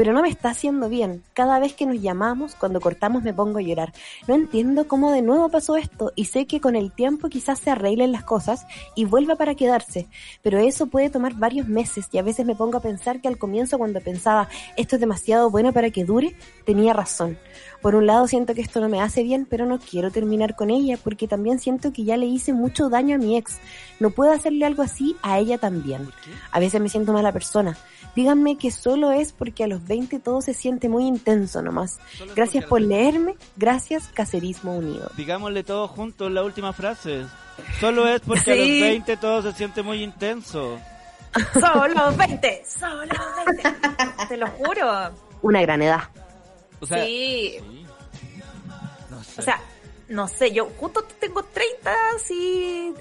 pero no me está haciendo bien. Cada vez que nos llamamos, cuando cortamos me pongo a llorar. No entiendo cómo de nuevo pasó esto y sé que con el tiempo quizás se arreglen las cosas y vuelva para quedarse, pero eso puede tomar varios meses y a veces me pongo a pensar que al comienzo cuando pensaba esto es demasiado bueno para que dure, tenía razón. Por un lado siento que esto no me hace bien, pero no quiero terminar con ella porque también siento que ya le hice mucho daño a mi ex. No puedo hacerle algo así a ella también. A veces me siento mala persona. Díganme que solo es porque a los 20 todo se siente muy intenso nomás. Gracias por leerme. Gracias, Cacerismo Unido. Digámosle todo juntos la última frase. Solo es porque a los 20 todo se siente muy intenso. Solo 20, solo 20. Te lo juro. Una gran edad. O sea, sí. No sé. O sea, no sé, yo justo tengo 30, sí,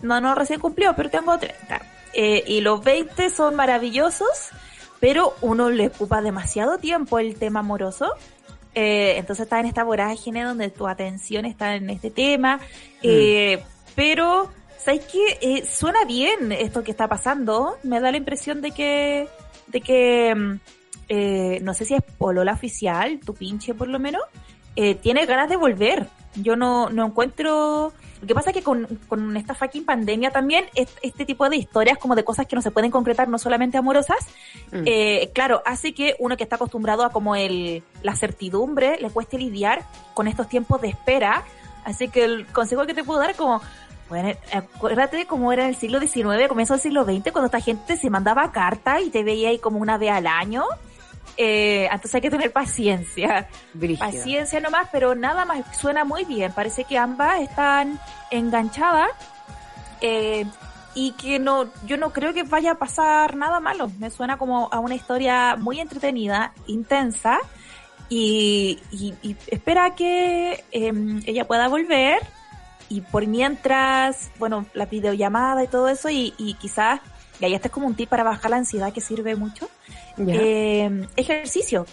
no, no recién cumplió, pero tengo 30. Eh, y los 20 son maravillosos, pero uno le ocupa demasiado tiempo el tema amoroso. Eh, entonces está en esta vorágine donde tu atención está en este tema. Eh, mm. Pero, ¿sabes qué? suena bien esto que está pasando. Me da la impresión de que, de que, mm, no sé si es Polola oficial, tu pinche por lo menos, tiene ganas de volver. Yo no, no encuentro lo que pasa es que con, con esta fucking pandemia también, este tipo de historias como de cosas que no se pueden concretar, no solamente amorosas, mm. eh, claro, hace que uno que está acostumbrado a como el, la certidumbre le cueste lidiar con estos tiempos de espera. Así que el consejo que te puedo dar es como, bueno, acuérdate cómo era en el siglo XIX, comienzo del siglo XX, cuando esta gente se mandaba carta y te veía ahí como una vez al año. Eh, entonces hay que tener paciencia. Paciencia nomás, pero nada más suena muy bien. Parece que ambas están enganchadas. Eh, y que no, yo no creo que vaya a pasar nada malo. Me suena como a una historia muy entretenida, intensa, y, espera que em, ella pueda volver. Y por mientras, bueno, la videollamada y todo eso, y, y quizás, y ahí este es como un tip para bajar la ansiedad que sirve mucho. Eh, ejercicio.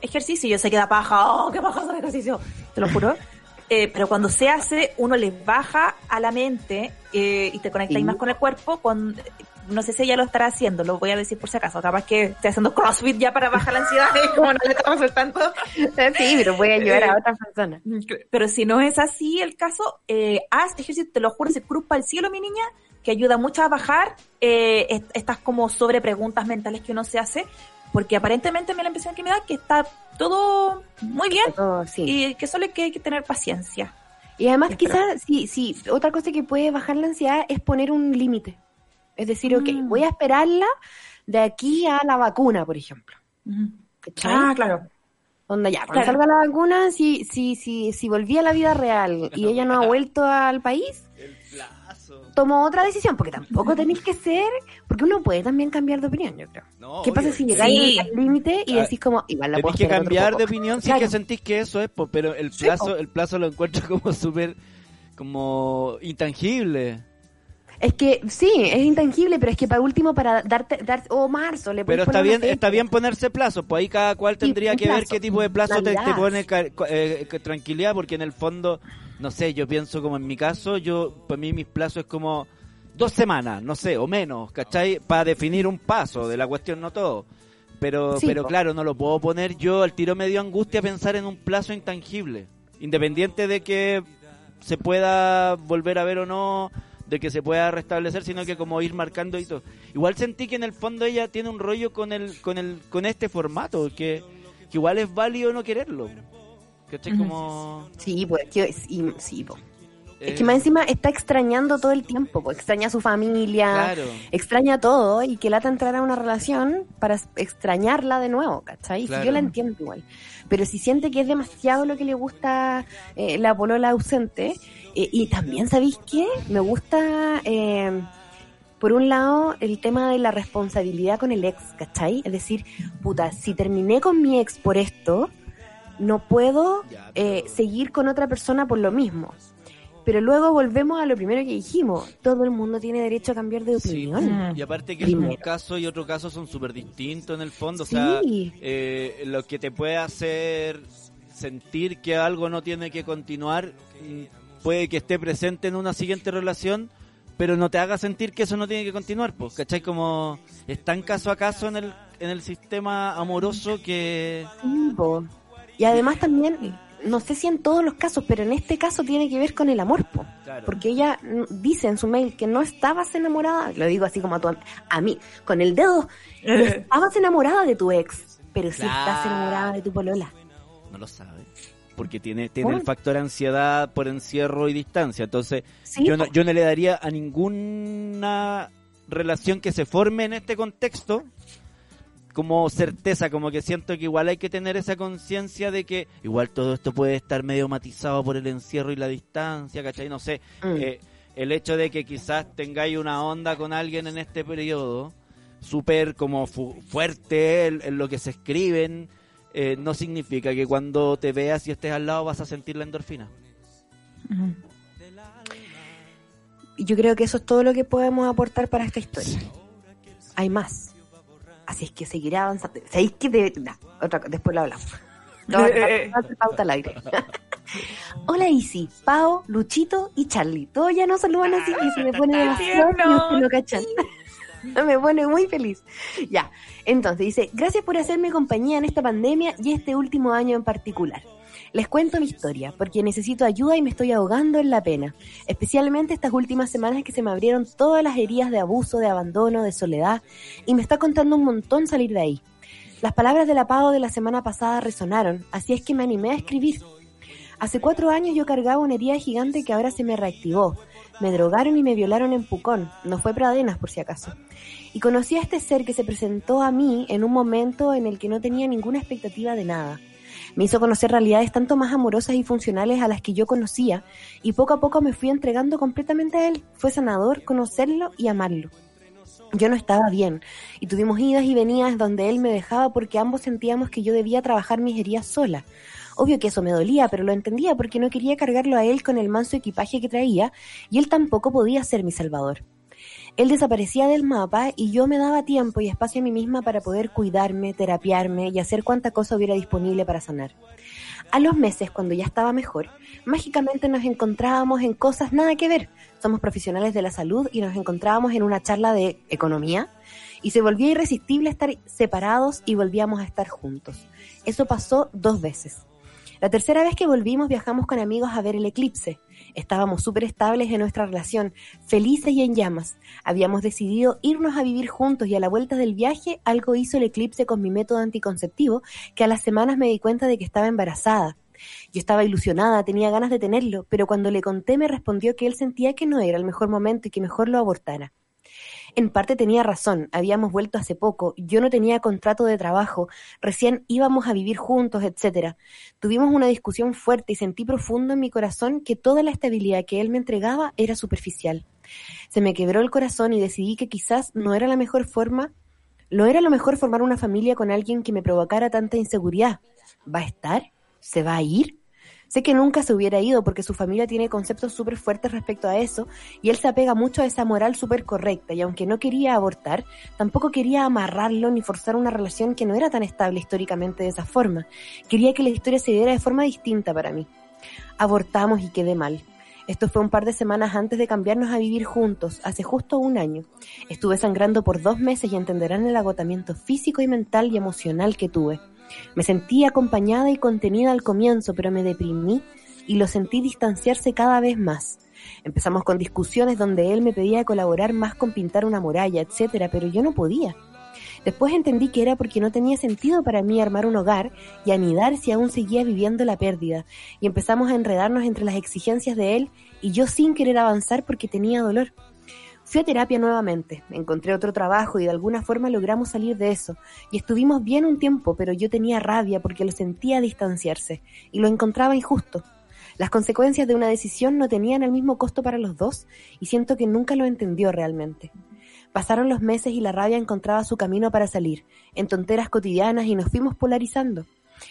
Ejercicio. Yo sé que da paja. ¡Oh, qué paja hacer ejercicio! Te lo juro. Eh, pero cuando se hace, uno le baja a la mente eh, y te conecta más con el cuerpo. Con, no sé si ella lo estará haciendo, lo voy a decir por si acaso. Capaz que esté haciendo CrossFit ya para bajar la ansiedad, como no le estamos soltando. sí, pero voy a ayudar a otra persona. Pero si no es así el caso, eh, haz ejercicio, te lo juro, se cruz para el cielo, mi niña, que ayuda mucho a bajar eh, estas como sobre preguntas mentales que uno se hace, porque aparentemente me da la impresión que me da que está todo muy bien y que solo hay que, tener paciencia. Y además quizás, sí, sí, otra cosa que puede bajar la ansiedad es poner un límite. Es decir, ok, mm. voy a esperarla de aquí a la vacuna, por ejemplo. Ah, claro. Onda ya, cuando salga la vacuna, si, si, si, si volví a la vida real y ella no ha vuelto al país, tomo otra decisión, porque tampoco tenéis que ser, porque uno puede también cambiar de opinión, yo creo. ¿Qué pasa si llegáis al límite y decís como, igual la Tenés que cambiar de opinión si Claro. es que sentís que eso es, pero el Sí, plazo, el plazo lo encuentro como súper, como intangible. Es que sí, es intangible, pero es que para último, para darte, dar, o marzo, le Pero está bien, está bien ponerse plazo, pues ahí cada cual tendría que ver qué tipo de plazo te, te pone eh, que tranquilidad, porque en el fondo, no sé, yo pienso como en mi caso, yo, para mí mis plazos es como dos semanas, no sé, o menos, ¿cachai? Para definir un paso de la cuestión, no todo. Pero, Sí, pero po. claro, no lo puedo poner yo, al tiro me dio angustia pensar en un plazo intangible, independiente de que se pueda volver a ver o no, de que se pueda restablecer, sino que como ir marcando y todo. Igual sentí que en el fondo ella tiene un rollo con el, con el, con este formato, que, que igual es válido no quererlo. ¿Cachai? Como... Sí, pues, que, sí, eh, Es que más encima está extrañando todo el tiempo, pues extraña a su familia, Claro. extraña todo y que lata entrar a una relación para extrañarla de nuevo, ¿cachai? Si. Yo la entiendo igual. Pero si siente que es demasiado lo que le gusta eh, la polola ausente, eh, y también, ¿sabéis qué? Me gusta, eh, por un lado, el tema de la responsabilidad con el ex, ¿cachai? Es decir, puta, si terminé con mi ex por esto, no puedo eh, seguir con otra persona por lo mismo. Pero luego volvemos a lo primero que dijimos. Todo el mundo tiene derecho a cambiar de Sí, opinión. y aparte que un caso y otro caso son súper distintos en el fondo. Sí. O sea, eh, lo que te puede hacer sentir que algo no tiene que continuar mm, puede que esté presente en una siguiente relación, pero no te haga sentir que eso no tiene que continuar. Pues, ¿cachai? Como es tan caso a caso en el, en el sistema amoroso que... Sí. Y además también, no sé si en todos los casos, pero en este caso tiene que ver con el amor, po. Claro. Porque ella dice en su mail que no estabas enamorada, lo digo así como a tu a mí, con el dedo, no estabas enamorada de tu ex, pero sí estás enamorada de tu polola. No lo sabe. Porque tiene, tiene el factor ansiedad por encierro y distancia. Entonces, Sí, yo, no, yo no le daría a ninguna relación que se forme en este contexto como certeza, como que siento que igual hay que tener esa conciencia de que igual todo esto puede estar medio matizado por el encierro y la distancia, ¿cachai? No sé, Mm. eh, el hecho de que quizás tengáis una onda con alguien en este periodo, súper como fu- fuerte en, en lo que se escriben, eh, no significa que cuando te veas y estés al lado vas a sentir la endorfina. Yo creo que eso es todo lo que podemos aportar para esta historia. Hay más. Así es que seguirá avanzando. ¿Sabéis que de- nah, otra, después lo hablamos. No, no, no hace pauta al aire. Hola Isi, Pao, Luchito y Charlie. Todos ya nos saludan así y se me pone demasiado lo cachan. Me pone muy feliz. Ya, entonces dice, gracias por hacerme compañía en esta pandemia y este último año en particular. Les cuento mi historia, porque necesito ayuda y me estoy ahogando en la pena. Especialmente estas últimas semanas que se me abrieron todas las heridas de abuso, de abandono, de soledad, y me está contando un montón salir de ahí. Las palabras del apado de la semana pasada resonaron, así es que me animé a escribir. Hace cuatro años yo cargaba una herida gigante que ahora se me reactivó. Me drogaron y me violaron en Pucón, no fue Pradenas por si acaso. Y conocí a este ser que se presentó a mí en un momento en el que no tenía ninguna expectativa de nada. Me hizo conocer realidades tanto más amorosas y funcionales a las que yo conocía, y poco a poco me fui entregando completamente a él. Fue sanador conocerlo y amarlo. Yo no estaba bien, y tuvimos idas y venidas donde él me dejaba porque ambos sentíamos que yo debía trabajar mis heridas sola. Obvio que eso me dolía, pero lo entendía porque no quería cargarlo a él con el manso equipaje que traía, y él tampoco podía ser mi salvador. Él desaparecía del mapa y yo me daba tiempo y espacio a mí misma para poder cuidarme, terapiarme y hacer cuanta cosa hubiera disponible para sanar. A los meses, cuando ya estaba mejor, mágicamente nos encontrábamos en cosas nada que ver. Somos profesionales de la salud y nos encontrábamos en una charla de economía y se volvía irresistible estar separados y volvíamos a estar juntos. Eso pasó dos veces. La tercera vez que volvimos viajamos con amigos a ver el eclipse. Estábamos súper estables en nuestra relación, felices y en llamas. Habíamos decidido irnos a vivir juntos y a la vuelta del viaje algo hizo el eclipse con mi método anticonceptivo que a las semanas me di cuenta de que estaba embarazada. Yo estaba ilusionada, tenía ganas de tenerlo, pero cuando le conté me respondió que él sentía que no era el mejor momento y que mejor lo abortara. En parte tenía razón, habíamos vuelto hace poco, yo no tenía contrato de trabajo, recién íbamos a vivir juntos, etc. Tuvimos una discusión fuerte y sentí profundo en mi corazón que toda la estabilidad que él me entregaba era superficial. Se me quebró el corazón y decidí que quizás no era la mejor forma, no era lo mejor formar una familia con alguien que me provocara tanta inseguridad. ¿Va a estar? ¿Se va a ir? Sé que nunca se hubiera ido porque su familia tiene conceptos súper fuertes respecto a eso y él se apega mucho a esa moral súper correcta y aunque no quería abortar, tampoco quería amarrarlo ni forzar una relación que no era tan estable históricamente de esa forma. Quería que la historia se diera de forma distinta para mí. Abortamos y quedé mal. Esto fue un par de semanas antes de cambiarnos a vivir juntos, hace justo un año. Estuve sangrando por dos meses y entenderán el agotamiento físico y mental y emocional que tuve. Me sentí acompañada y contenida al comienzo, pero me deprimí y lo sentí distanciarse cada vez más. Empezamos con discusiones donde él me pedía colaborar más con pintar una muralla, etcétera, pero yo no podía. Después entendí que era porque no tenía sentido para mí armar un hogar y anidar si aún seguía viviendo la pérdida, y empezamos a enredarnos entre las exigencias de él y yo sin querer avanzar porque tenía dolor. Fui a terapia nuevamente, encontré otro trabajo y de alguna forma logramos salir de eso. Y estuvimos bien un tiempo, pero yo tenía rabia porque lo sentía distanciarse y lo encontraba injusto. Las consecuencias de una decisión no tenían el mismo costo para los dos y siento que nunca lo entendió realmente. Pasaron los meses y la rabia encontraba su camino para salir, en tonteras cotidianas y nos fuimos polarizando.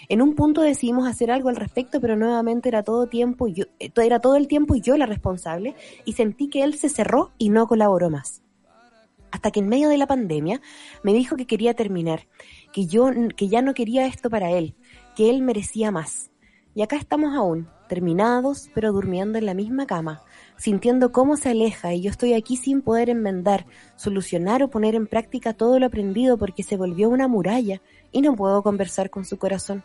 En un punto decidimos hacer algo al respecto, pero nuevamente era todo tiempo yo, eh, era todo el tiempo yo la responsable y sentí que él se cerró y no colaboró más. Hasta que en medio de la pandemia me dijo que quería terminar, que yo que ya no quería esto para él, que él merecía más. Y acá estamos aún, terminados, pero durmiendo en la misma cama, sintiendo cómo se aleja y yo estoy aquí sin poder enmendar, solucionar o poner en práctica todo lo aprendido porque se volvió una muralla y no puedo conversar con su corazón.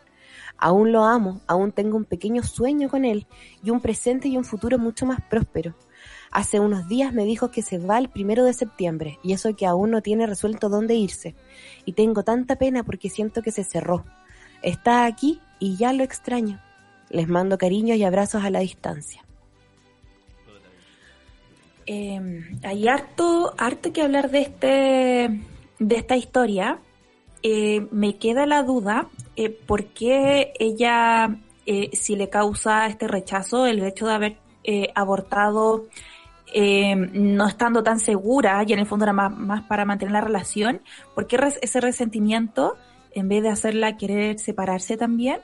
Aún lo amo, aún tengo un pequeño sueño con él y un presente y un futuro mucho más próspero. Hace unos días me dijo que se va el primero de septiembre y eso que aún no tiene resuelto dónde irse. Y tengo tanta pena porque siento que se cerró. Está aquí y ya lo extraño. Les mando cariños y abrazos a la distancia. Eh, hay harto, harto que hablar de este, de esta historia. Eh, me queda la duda eh, por qué ella, eh, si le causa este rechazo, el hecho de haber eh, abortado no estando tan segura y en el fondo era más, más para mantener la relación, ¿por qué ese resentimiento, en vez de hacerla querer separarse también,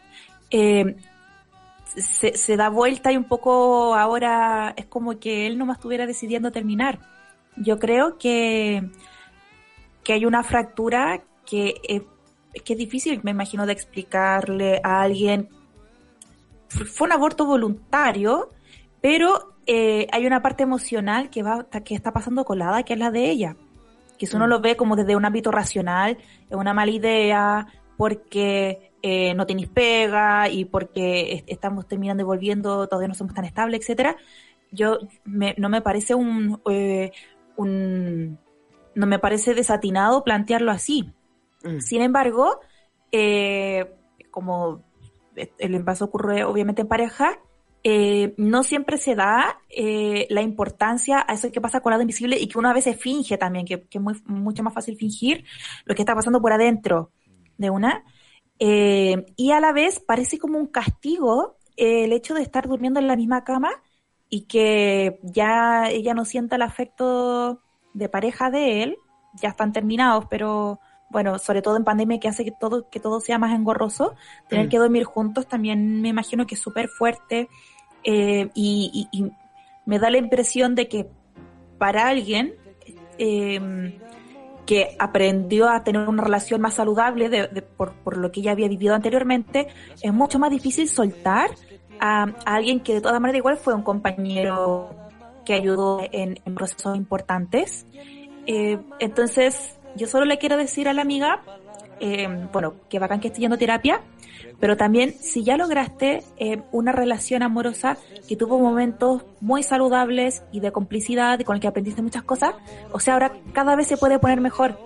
se, se, da vuelta y un poco ahora es como que él no más estuviera decidiendo terminar. Yo creo que, que hay una fractura que, eh, que es difícil, me imagino, de explicarle a alguien. Fue un aborto voluntario, pero eh, hay una parte emocional que, va, que está pasando colada, que es la de ella. Que si uno mm. lo ve como desde un ámbito racional, es una mala idea, porque eh, no tenéis pega y porque estamos terminando y volviendo, todavía no somos tan estables, etcétera. Yo me, no me parece un, eh, un no me parece desatinado plantearlo así. Mm. Sin embargo, eh, como el envaso ocurre obviamente en pareja, eh, no siempre se da eh, la importancia a eso que pasa con lado invisible y que uno a veces finge también, que, que es muy, mucho más fácil fingir lo que está pasando por adentro de una. Eh, y a la vez parece como un castigo eh, el hecho de estar durmiendo en la misma cama y que ya ella no sienta el afecto de pareja de él, ya están terminados, pero bueno, sobre todo en pandemia que hace que todo, que todo sea más engorroso, tener mm. que dormir juntos también me imagino que es súper fuerte eh, y, y, me da la impresión de que para alguien eh, que aprendió a tener una relación más saludable de, de, por, por, lo que ella había vivido anteriormente, es mucho más difícil soltar a, a alguien que de todas maneras igual fue un compañero que ayudó en, en procesos importantes. Eh, entonces, yo solo le quiero decir a la amiga, eh, bueno, que bacán que esté yendo a terapia, pero también si ya lograste eh, una relación amorosa que tuvo momentos muy saludables y de complicidad con el que aprendiste muchas cosas, o sea, ahora cada vez se puede poner mejor,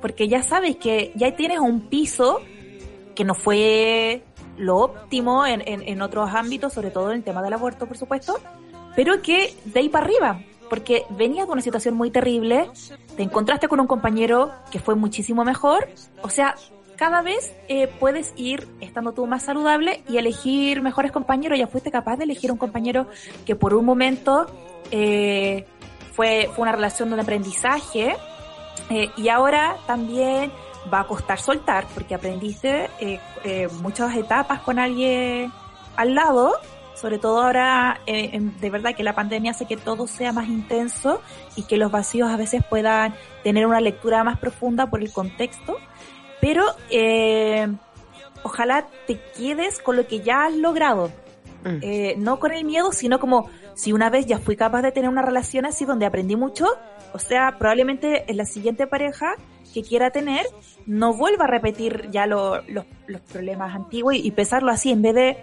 porque ya sabes que ya tienes un piso que no fue lo óptimo en, en, en otros ámbitos, sobre todo en el tema del aborto, por supuesto, pero que de ahí para arriba porque venías de una situación muy terrible, te encontraste con un compañero que fue muchísimo mejor, o sea, cada vez eh, puedes ir estando tú más saludable y elegir mejores compañeros. Ya fuiste capaz de elegir un compañero que por un momento eh, fue, fue una relación de aprendizaje eh, y ahora también va a costar soltar porque aprendiste muchas etapas con alguien al lado sobre todo ahora eh, de verdad que la pandemia hace que todo sea más intenso y que los vacíos a veces puedan tener una lectura más profunda por el contexto, pero eh, ojalá te quedes con lo que ya has logrado, Mm. eh, no con el miedo, sino como si una vez ya fui capaz de tener una relación así donde aprendí mucho, o sea, probablemente en la siguiente pareja que quiera tener no vuelva a repetir ya lo- los, los problemas antiguos y, y pensarlo así en vez de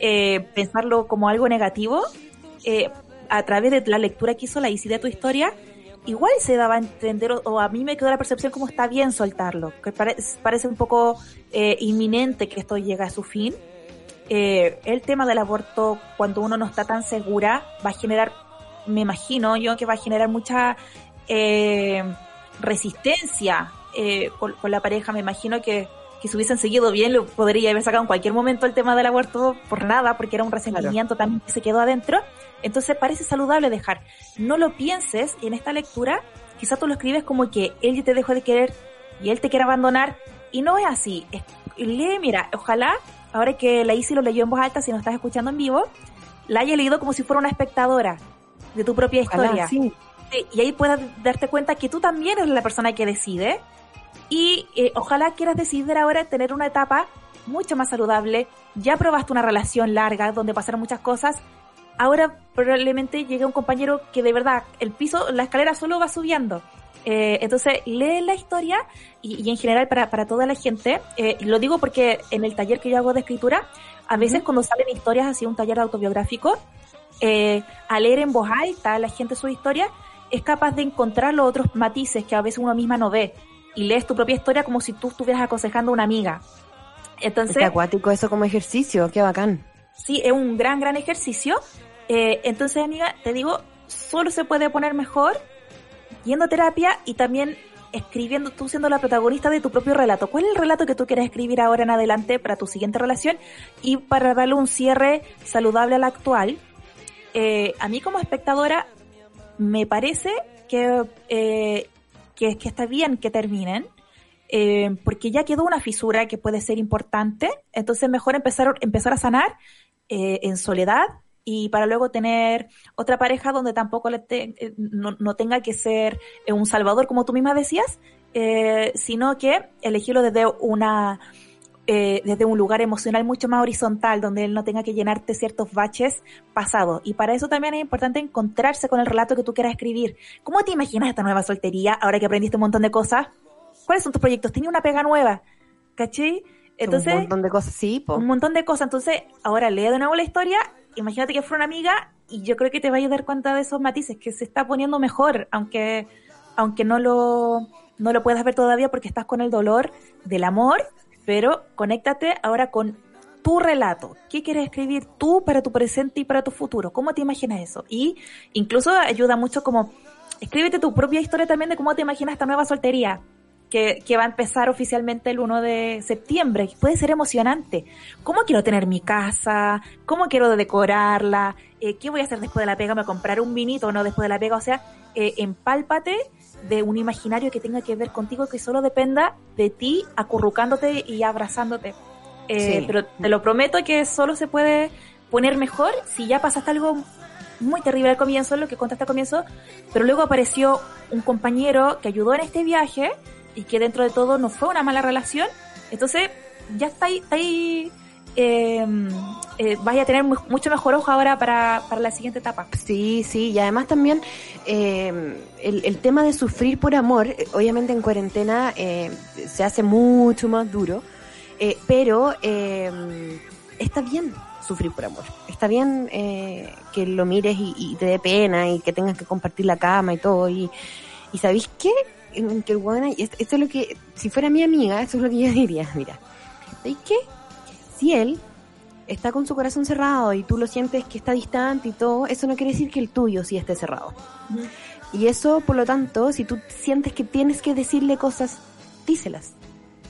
eh, pensarlo como algo negativo, eh, a través de la lectura que hizo la Isi de tu historia, igual se daba a entender, o, a mí me quedó la percepción como está bien soltarlo, que pare- parece un poco eh, inminente que esto llegue a su fin. Eh, el tema del aborto, cuando uno no está tan segura, va a generar, me imagino yo, que va a generar mucha eh, resistencia eh, con, con la pareja. Me imagino que, que si hubiesen seguido bien, lo podría haber sacado en cualquier momento el tema del aborto por nada, porque era un resentimiento también que se quedó adentro. Entonces parece saludable dejar. No lo pienses en esta lectura, quizás tú lo escribes como que él te dejó de querer y él te quiere abandonar, y no es así. Es- lee, mira, ojalá, ahora que la Isi lo leyó en voz alta, si no estás escuchando en vivo, la haya leído como si fuera una espectadora de tu propia Ojalá, historia. sí. Sí, y ahí puedas darte cuenta que tú también eres la persona que decide y eh, ojalá quieras decidir ahora tener una etapa mucho más saludable. Ya probaste una relación larga donde pasaron muchas cosas. Ahora probablemente llegue un compañero que de verdad el piso, la escalera solo va subiendo. Eh, entonces lee la historia y, y en general para, para toda la gente, eh, lo digo porque en el taller que yo hago de escritura, a veces cuando salen historias así, un taller autobiográfico, eh, al leer en voz alta la gente su historia, es capaz de encontrar los otros matices que a veces uno misma no ve. Y lees tu propia historia como si tú estuvieras aconsejando a una amiga. Entonces, Qué acuático eso como ejercicio, qué bacán. sí, es un gran, gran ejercicio. Eh, entonces, amiga, te digo, solo se puede poner mejor yendo a terapia y también escribiendo, tú siendo la protagonista de tu propio relato. ¿Cuál es el relato que tú quieres escribir ahora en adelante para tu siguiente relación y para darle un cierre saludable al actual? Eh, a mí como espectadora me parece que, eh, que, que está bien que terminen, eh, porque ya quedó una fisura que puede ser importante, entonces mejor empezar, empezar a sanar eh, en soledad y para luego tener otra pareja donde tampoco le te- eh, no, no tenga que ser un salvador, como tú misma decías, sino que elegirlo desde una eh, desde un lugar emocional mucho más horizontal, donde él no tenga que llenarte ciertos baches pasados. Y para eso también es importante encontrarse con el relato que tú quieras escribir. ¿Cómo te imaginas esta nueva soltería ahora que aprendiste un montón de cosas? ¿Cuáles son tus proyectos? Tiene una pega nueva, ¿cachai? Entonces, un montón de cosas, sí, po. un montón de cosas. Entonces, ahora lee de nuevo la historia. Imagínate que fuera una amiga y yo creo que te vayas a dar cuenta de esos matices, que se está poniendo mejor, aunque, aunque no lo, no lo puedas ver todavía porque estás con el dolor del amor, pero conéctate ahora con tu relato. ¿Qué quieres escribir tú para tu presente y para tu futuro? ¿Cómo te imaginas eso? Y incluso ayuda mucho como, escríbete tu propia historia también de cómo te imaginas esta nueva soltería que, que va a empezar oficialmente el 1 de septiembre. Puede ser emocionante. ¿Cómo quiero tener mi casa? ¿Cómo quiero decorarla? Eh, ¿Qué voy a hacer después de la pega? ¿Me voy a comprar un vinito o no después de la pega? O sea, eh, empálpate de un imaginario que tenga que ver contigo, que solo dependa de ti acurrucándote y abrazándote. Eh, Sí. Pero te lo prometo que solo se puede poner mejor si ya pasaste algo muy terrible al comienzo, lo que contaste al comienzo, pero luego apareció un compañero que ayudó en este viaje y que dentro de todo no fue una mala relación. Entonces, ya está ahí, está ahí eh, eh, vaya a tener mu- mucho mejor ojo ahora para, para la siguiente etapa. Sí, sí, y además también eh, el, el tema de sufrir por amor, eh, obviamente en cuarentena eh, se hace mucho más duro, eh, pero está bien sufrir por amor, está bien eh, que lo mires y, te dé pena y que tengas que compartir la cama y todo, y, y ¿sabéis qué? En que el esto, es lo que, si fuera mi amiga, esto es lo que yo diría, mira, ¿sabéis qué? Si él está con su corazón cerrado y tú lo sientes que está distante y todo, eso no quiere decir que el tuyo sí esté cerrado. Y eso, por lo tanto, si tú sientes que tienes que decirle cosas, díselas.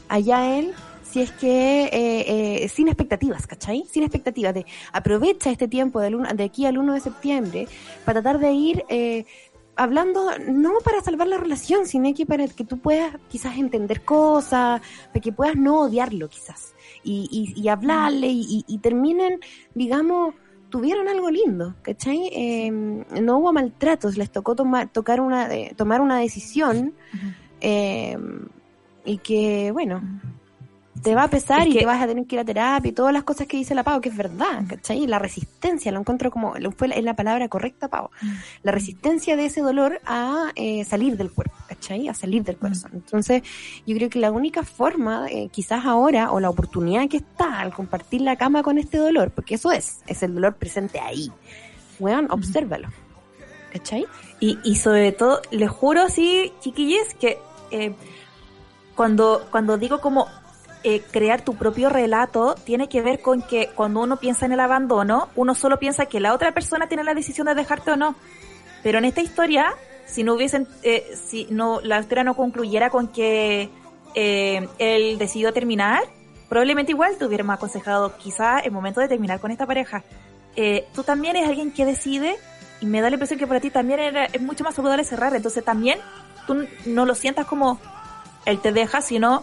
Allá él, si es que eh, eh, sin expectativas, ¿cachai? Sin expectativas de aprovecha este tiempo de, de aquí al 1 de septiembre para tratar de ir eh, hablando, no para salvar la relación, sino que para que tú puedas quizás entender cosas, para que puedas no odiarlo quizás, y, y, hablarle y, y, terminen, digamos, tuvieron algo lindo, ¿cachai? Eh, no hubo maltratos, les tocó tomar, tocar una, tomar una decisión eh, y que, bueno, te va a pesar y te vas a tener que ir a terapia y todas las cosas que dice la Pau, que es verdad, ¿cachai? La resistencia, lo encuentro como, fue la, la palabra correcta, Pau. Mm. La resistencia de ese dolor a eh, salir del cuerpo, ¿cachai? A salir del corazón. Mm. Entonces, yo creo que la única forma, eh, quizás ahora, o la oportunidad que está al compartir la cama con este dolor, porque eso es, es el dolor presente ahí. Weón, obsérvalo. ¿Cachai? Y, y sobre todo, les juro, sí, chiquillos, que eh, cuando, cuando digo como eh, crear tu propio relato tiene que ver con que cuando uno piensa en el abandono, uno solo piensa que la otra persona tiene la decisión de dejarte o no. Pero en esta historia, si no hubiesen, eh, si no, la historia no concluyera con que eh, él decidió terminar, probablemente igual te hubiéramos aconsejado quizá el momento de terminar con esta pareja. tú también eres alguien que decide y me da la impresión que para ti también es mucho más saludable cerrar. Entonces también tú no lo sientas como él te deja, sino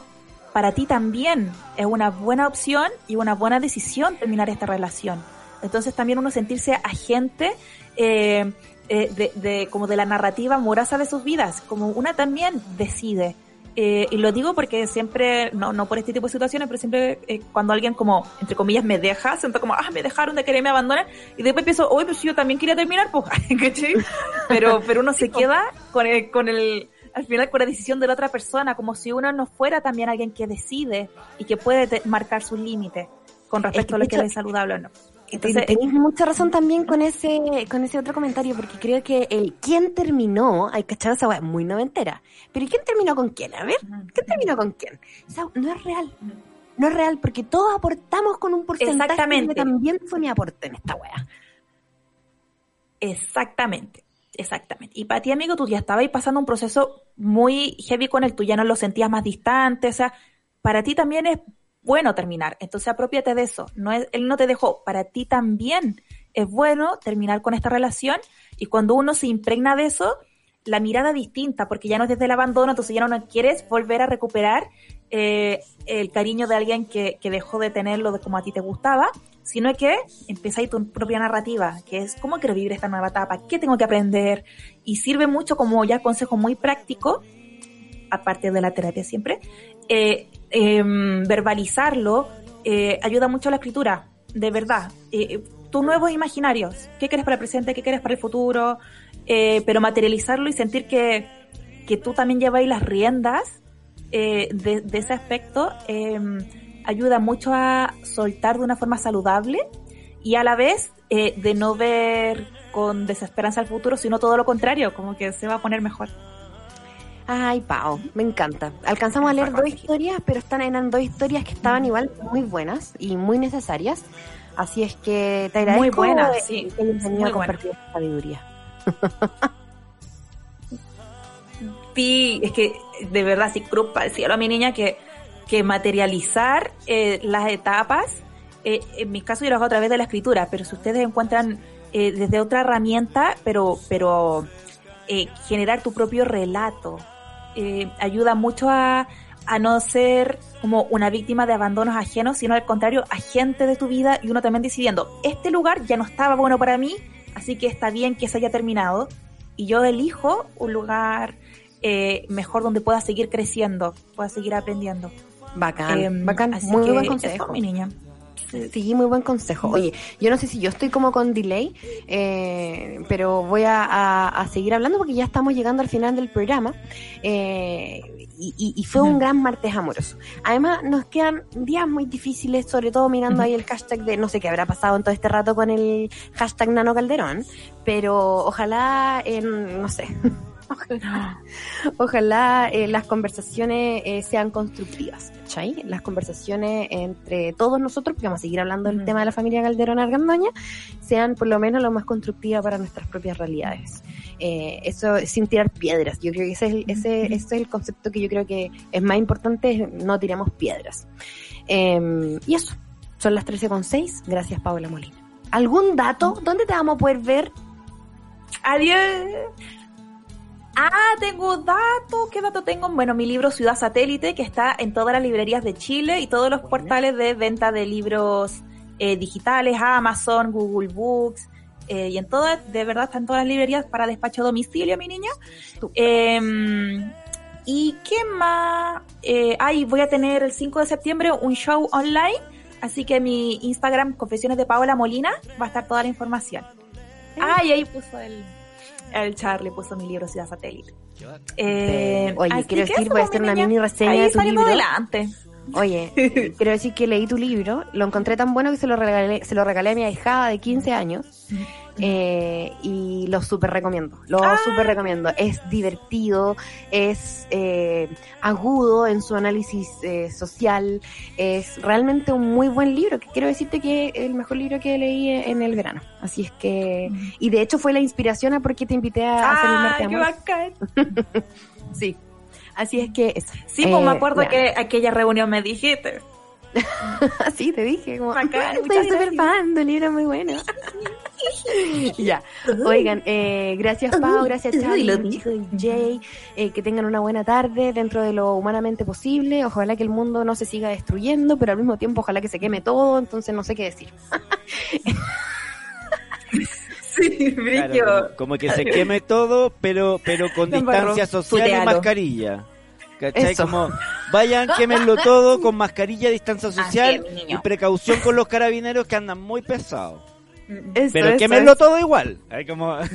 para ti también es una buena opción y una buena decisión terminar esta relación. Entonces también uno sentirse agente eh, eh, de, de, como de la narrativa amorosa de sus vidas, como una también decide. Eh, y lo digo porque siempre, no, no por este tipo de situaciones, pero siempre eh, cuando alguien como, entre comillas, me deja, siento como, ah, me dejaron de querer, me abandonan, y después pienso, oye, pues yo también quería terminar, pues, Pero, pero uno se queda con el, con el, al final con la decisión de la otra persona, como si uno no fuera también alguien que decide y que puede marcar sus límites con respecto a lo que es saludable o no. Entonces, tenéis mucha razón también con ese con ese otro comentario, porque creo que el quién terminó, hay que echar esa weá muy noventera. Pero ¿quién terminó con quién? A ver, ¿quién terminó con quién? no es real. No es real, porque todos aportamos con un porcentaje Exactamente. que también fue mi aporte en esta weá. Exactamente. Exactamente. Y para ti, amigo, tú ya estabas pasando un proceso muy heavy con él, tú ya no lo sentías más distante, o sea, para ti también es bueno terminar, entonces apropiate de eso, no es, él no te dejó, para ti también es bueno terminar con esta relación y cuando uno se impregna de eso, la mirada distinta, porque ya no es desde el abandono, entonces ya no quieres volver a recuperar eh, el cariño de alguien que, que dejó de tenerlo de como a ti te gustaba, sino que empezáis tu propia narrativa, que es cómo quiero vivir esta nueva etapa, qué tengo que aprender, y sirve mucho como ya consejo muy práctico, aparte de la terapia siempre, eh, em, verbalizarlo eh, ayuda mucho a la escritura, de verdad. Eh, tus nuevos imaginarios, qué quieres para el presente, qué quieres para el futuro, pero materializarlo y sentir que, que tú también lleváis las riendas de, de, ese aspecto em, ayuda mucho a soltar de una forma saludable y a la vez eh, de no ver con desesperanza al futuro, sino todo lo contrario, como que se va a poner mejor. Ay, Pau, me encanta. Alcanzamos a leer dos historias, pero están eran dos historias que estaban igual muy buenas y muy necesarias. Así es que te agradezco muy buenas, sí, muy a compartir esta sabiduría. Sí, es que de verdad, sí, cruz para el cielo a mi niña que que materializar eh, las etapas. Eh, en mi caso yo lo hago a través de la escritura, pero si ustedes encuentran eh, desde otra herramienta, pero, pero generar tu propio relato, ayuda mucho a, a no ser como una víctima de abandonos ajenos, sino al contrario, agente de tu vida y uno también decidiendo, este lugar ya no estaba bueno para mí, así que está bien que se haya terminado y yo elijo un lugar mejor donde pueda seguir creciendo, pueda seguir aprendiendo. Bacán, em, bacán. Muy buen consejo. mi niña. Sí, muy buen consejo. Oye, yo no sé si yo estoy como con delay, eh, pero voy a, seguir hablando porque ya estamos llegando al final del programa. Eh, y, fue un gran martes amoroso. Además, nos quedan días muy difíciles, sobre todo mirando ahí el hashtag de no sé qué habrá pasado en todo este rato con el hashtag Nano Calderón, pero ojalá, en, no sé, Ojalá eh, las conversaciones eh, sean constructivas, ¿cachai? Las conversaciones entre todos nosotros, porque vamos a seguir hablando del tema de la familia Calderón Argandoña, sean por lo menos lo más constructivas para nuestras propias realidades. Eh, eso sin tirar piedras. Yo creo que ese es, el, ese, ese es el concepto que yo creo que es más importante, no tiramos piedras. Eh, y eso, son las 13.6. Gracias, Paola Molina. ¿Algún dato? ¿Dónde te vamos a poder ver? Adiós. Ah, tengo datos. ¿Qué dato tengo? Bueno, mi libro Ciudad Satélite, que está en todas las librerías de Chile y todos los portales de venta de libros eh, digitales, Amazon, Google Books, eh, y en todas, de verdad, están todas las librerías para despacho a domicilio, mi niña. Em, ¿Y qué más? Eh, ay, voy a tener el 5 de septiembre un show online, así que mi Instagram, Confesiones de Paola Molina, va a estar toda la información. Ah, y ahí puso el, el Charlie, puso mi libro Ciudad Satélite. Eh, Oye, quiero decir, voy a hacer una mini reseña Ahí de tu libro. adelante. Oye, quiero decir que leí tu libro, lo encontré tan bueno que se lo regalé, se lo regalé a mi ahijada de 15 años eh, y lo súper recomiendo, lo Ah. súper recomiendo. Es divertido, es eh, agudo en su análisis eh, social, es realmente un muy buen libro, que quiero decirte que es el mejor libro que leí en el verano. Así es que, y de hecho fue la inspiración a por qué te invité a hacer el Ah, Amor. bacán. Sí. Así es que eso. Sí, pues me Eh, acuerdo ya. que aquella reunión me dijiste. Sí, te dije, como, Bacán, "Ay, muchas soy súper gracias". fan del libro, muy bueno. ya, oigan, eh, gracias Pau, gracias Charlie, Jay, eh, que tengan una buena tarde dentro de lo humanamente posible, ojalá que el mundo no se siga destruyendo, pero al mismo tiempo ojalá que se queme todo, entonces no sé qué decir. Sí, Claro, como, como que se queme todo, pero pero con distancia social y mascarilla. ¿Cachai? Eso. Como vayan, quémenlo todo con mascarilla, distancia social es, y precaución con los carabineros que andan muy pesados. Eso, Pero eso, quémenlo eso. todo igual. Como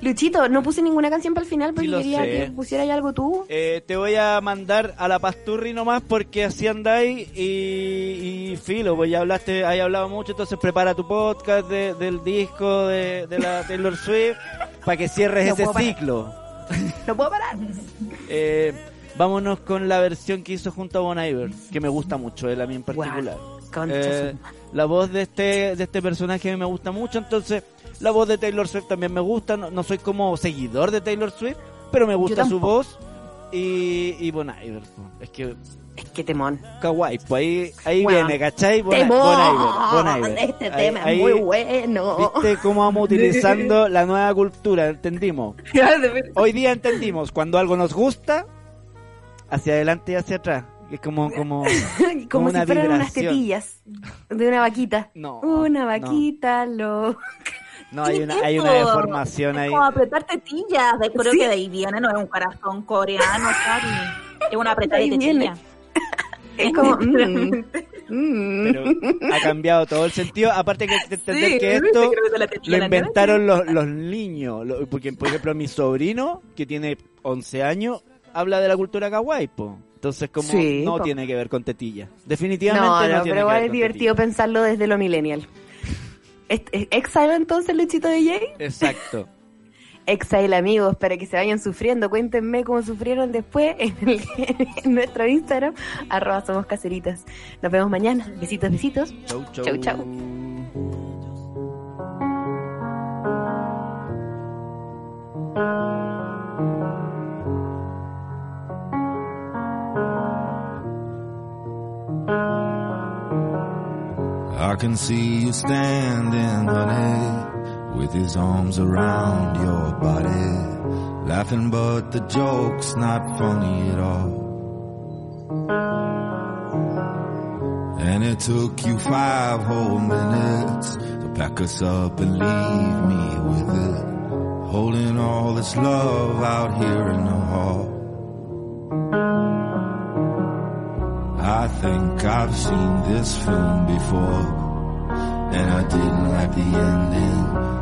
Luchito, no puse ninguna canción para el final porque Sí quería sé. que pusieras algo tú. Eh, te voy a mandar a la pasturri nomás porque así andáis y, y filo, pues ya hablaste, hay hablado mucho, entonces prepara tu podcast de- del disco de, de la Taylor Swift para que cierres No ese ciclo. No puedo parar. Eh, vámonos con la versión que hizo junto a Bon Iver, que me gusta mucho, él a mí en particular. Concha Eh, la voz de este de este personaje me gusta mucho, entonces la voz de Taylor Swift también me gusta, no, no soy como seguidor de Taylor Swift, pero me gusta su voz y, y Bon Iver, es que Es que temón. kawaii, pues ahí, ahí Bueno. viene, ¿cachai? Bon, Temón. Bon Iver, Bon Iver. Este Ahí- tema ahí, es muy bueno. ¿Viste cómo vamos utilizando la nueva cultura? ¿Entendimos? Hoy día entendimos, cuando algo nos gusta, hacia adelante y hacia atrás. Es como, como, Como una si fueran unas vibración. tetillas de una vaquita. No, Una no. vaquita, lo. No, hay ¿Qué una, hay una deformación Es ahí. como apretar tetillas. De, creo Sí. que de ahí viene, no es un corazón coreano, Charlie. Es una apretada Ahí de viene. Es como. mm, mm. Pero ha cambiado todo el sentido. Aparte que hay que entender Sí, que esto que lo inventaron los, los niños. Lo- Porque, por ejemplo, mi sobrino, que tiene 11 años, habla de la cultura kawaii, po. Entonces, como Sí, no po. tiene que ver con tetilla. Definitivamente No, no, no, tiene pero que igual ver es con divertido pensarlo desde lo millennial. ¿Es- es ¿Exile entonces, Luchito de Jay? Exacto. Exile, amigos, para que se vayan sufriendo. Cuéntenme cómo sufrieron después en, el- en nuestro Instagram, arroba somos caseritas. Nos vemos mañana. Besitos, besitos. Chau, chau. Chau, chau. I can see you standing, honey, with his arms around your body, laughing, but the joke's not funny at all. And it took you five whole minutes to pack us up and leave me with it, holding all this love out here in the hall. I think I've seen this film before, and I didn't like the ending.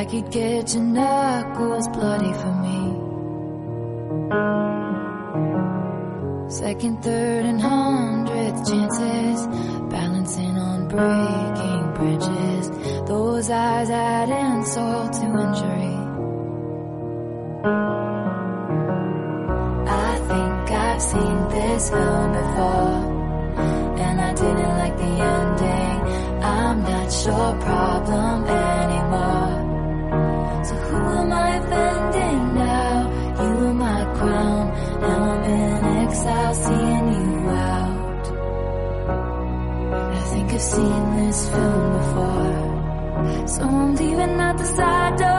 I could get your knuckles bloody for me. Second, third, and hundredth chances, balancing on breaking bridges. Those eyes add insult to injury. I think I've seen this film before, and I didn't like the ending. I'm not sure, problem. seen this film before. So I'm leaving out the side door.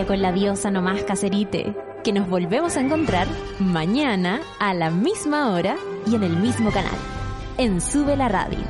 con la diosa nomás cacerite, que nos volvemos a encontrar mañana a la misma hora y en el mismo canal, en Sube la Radio.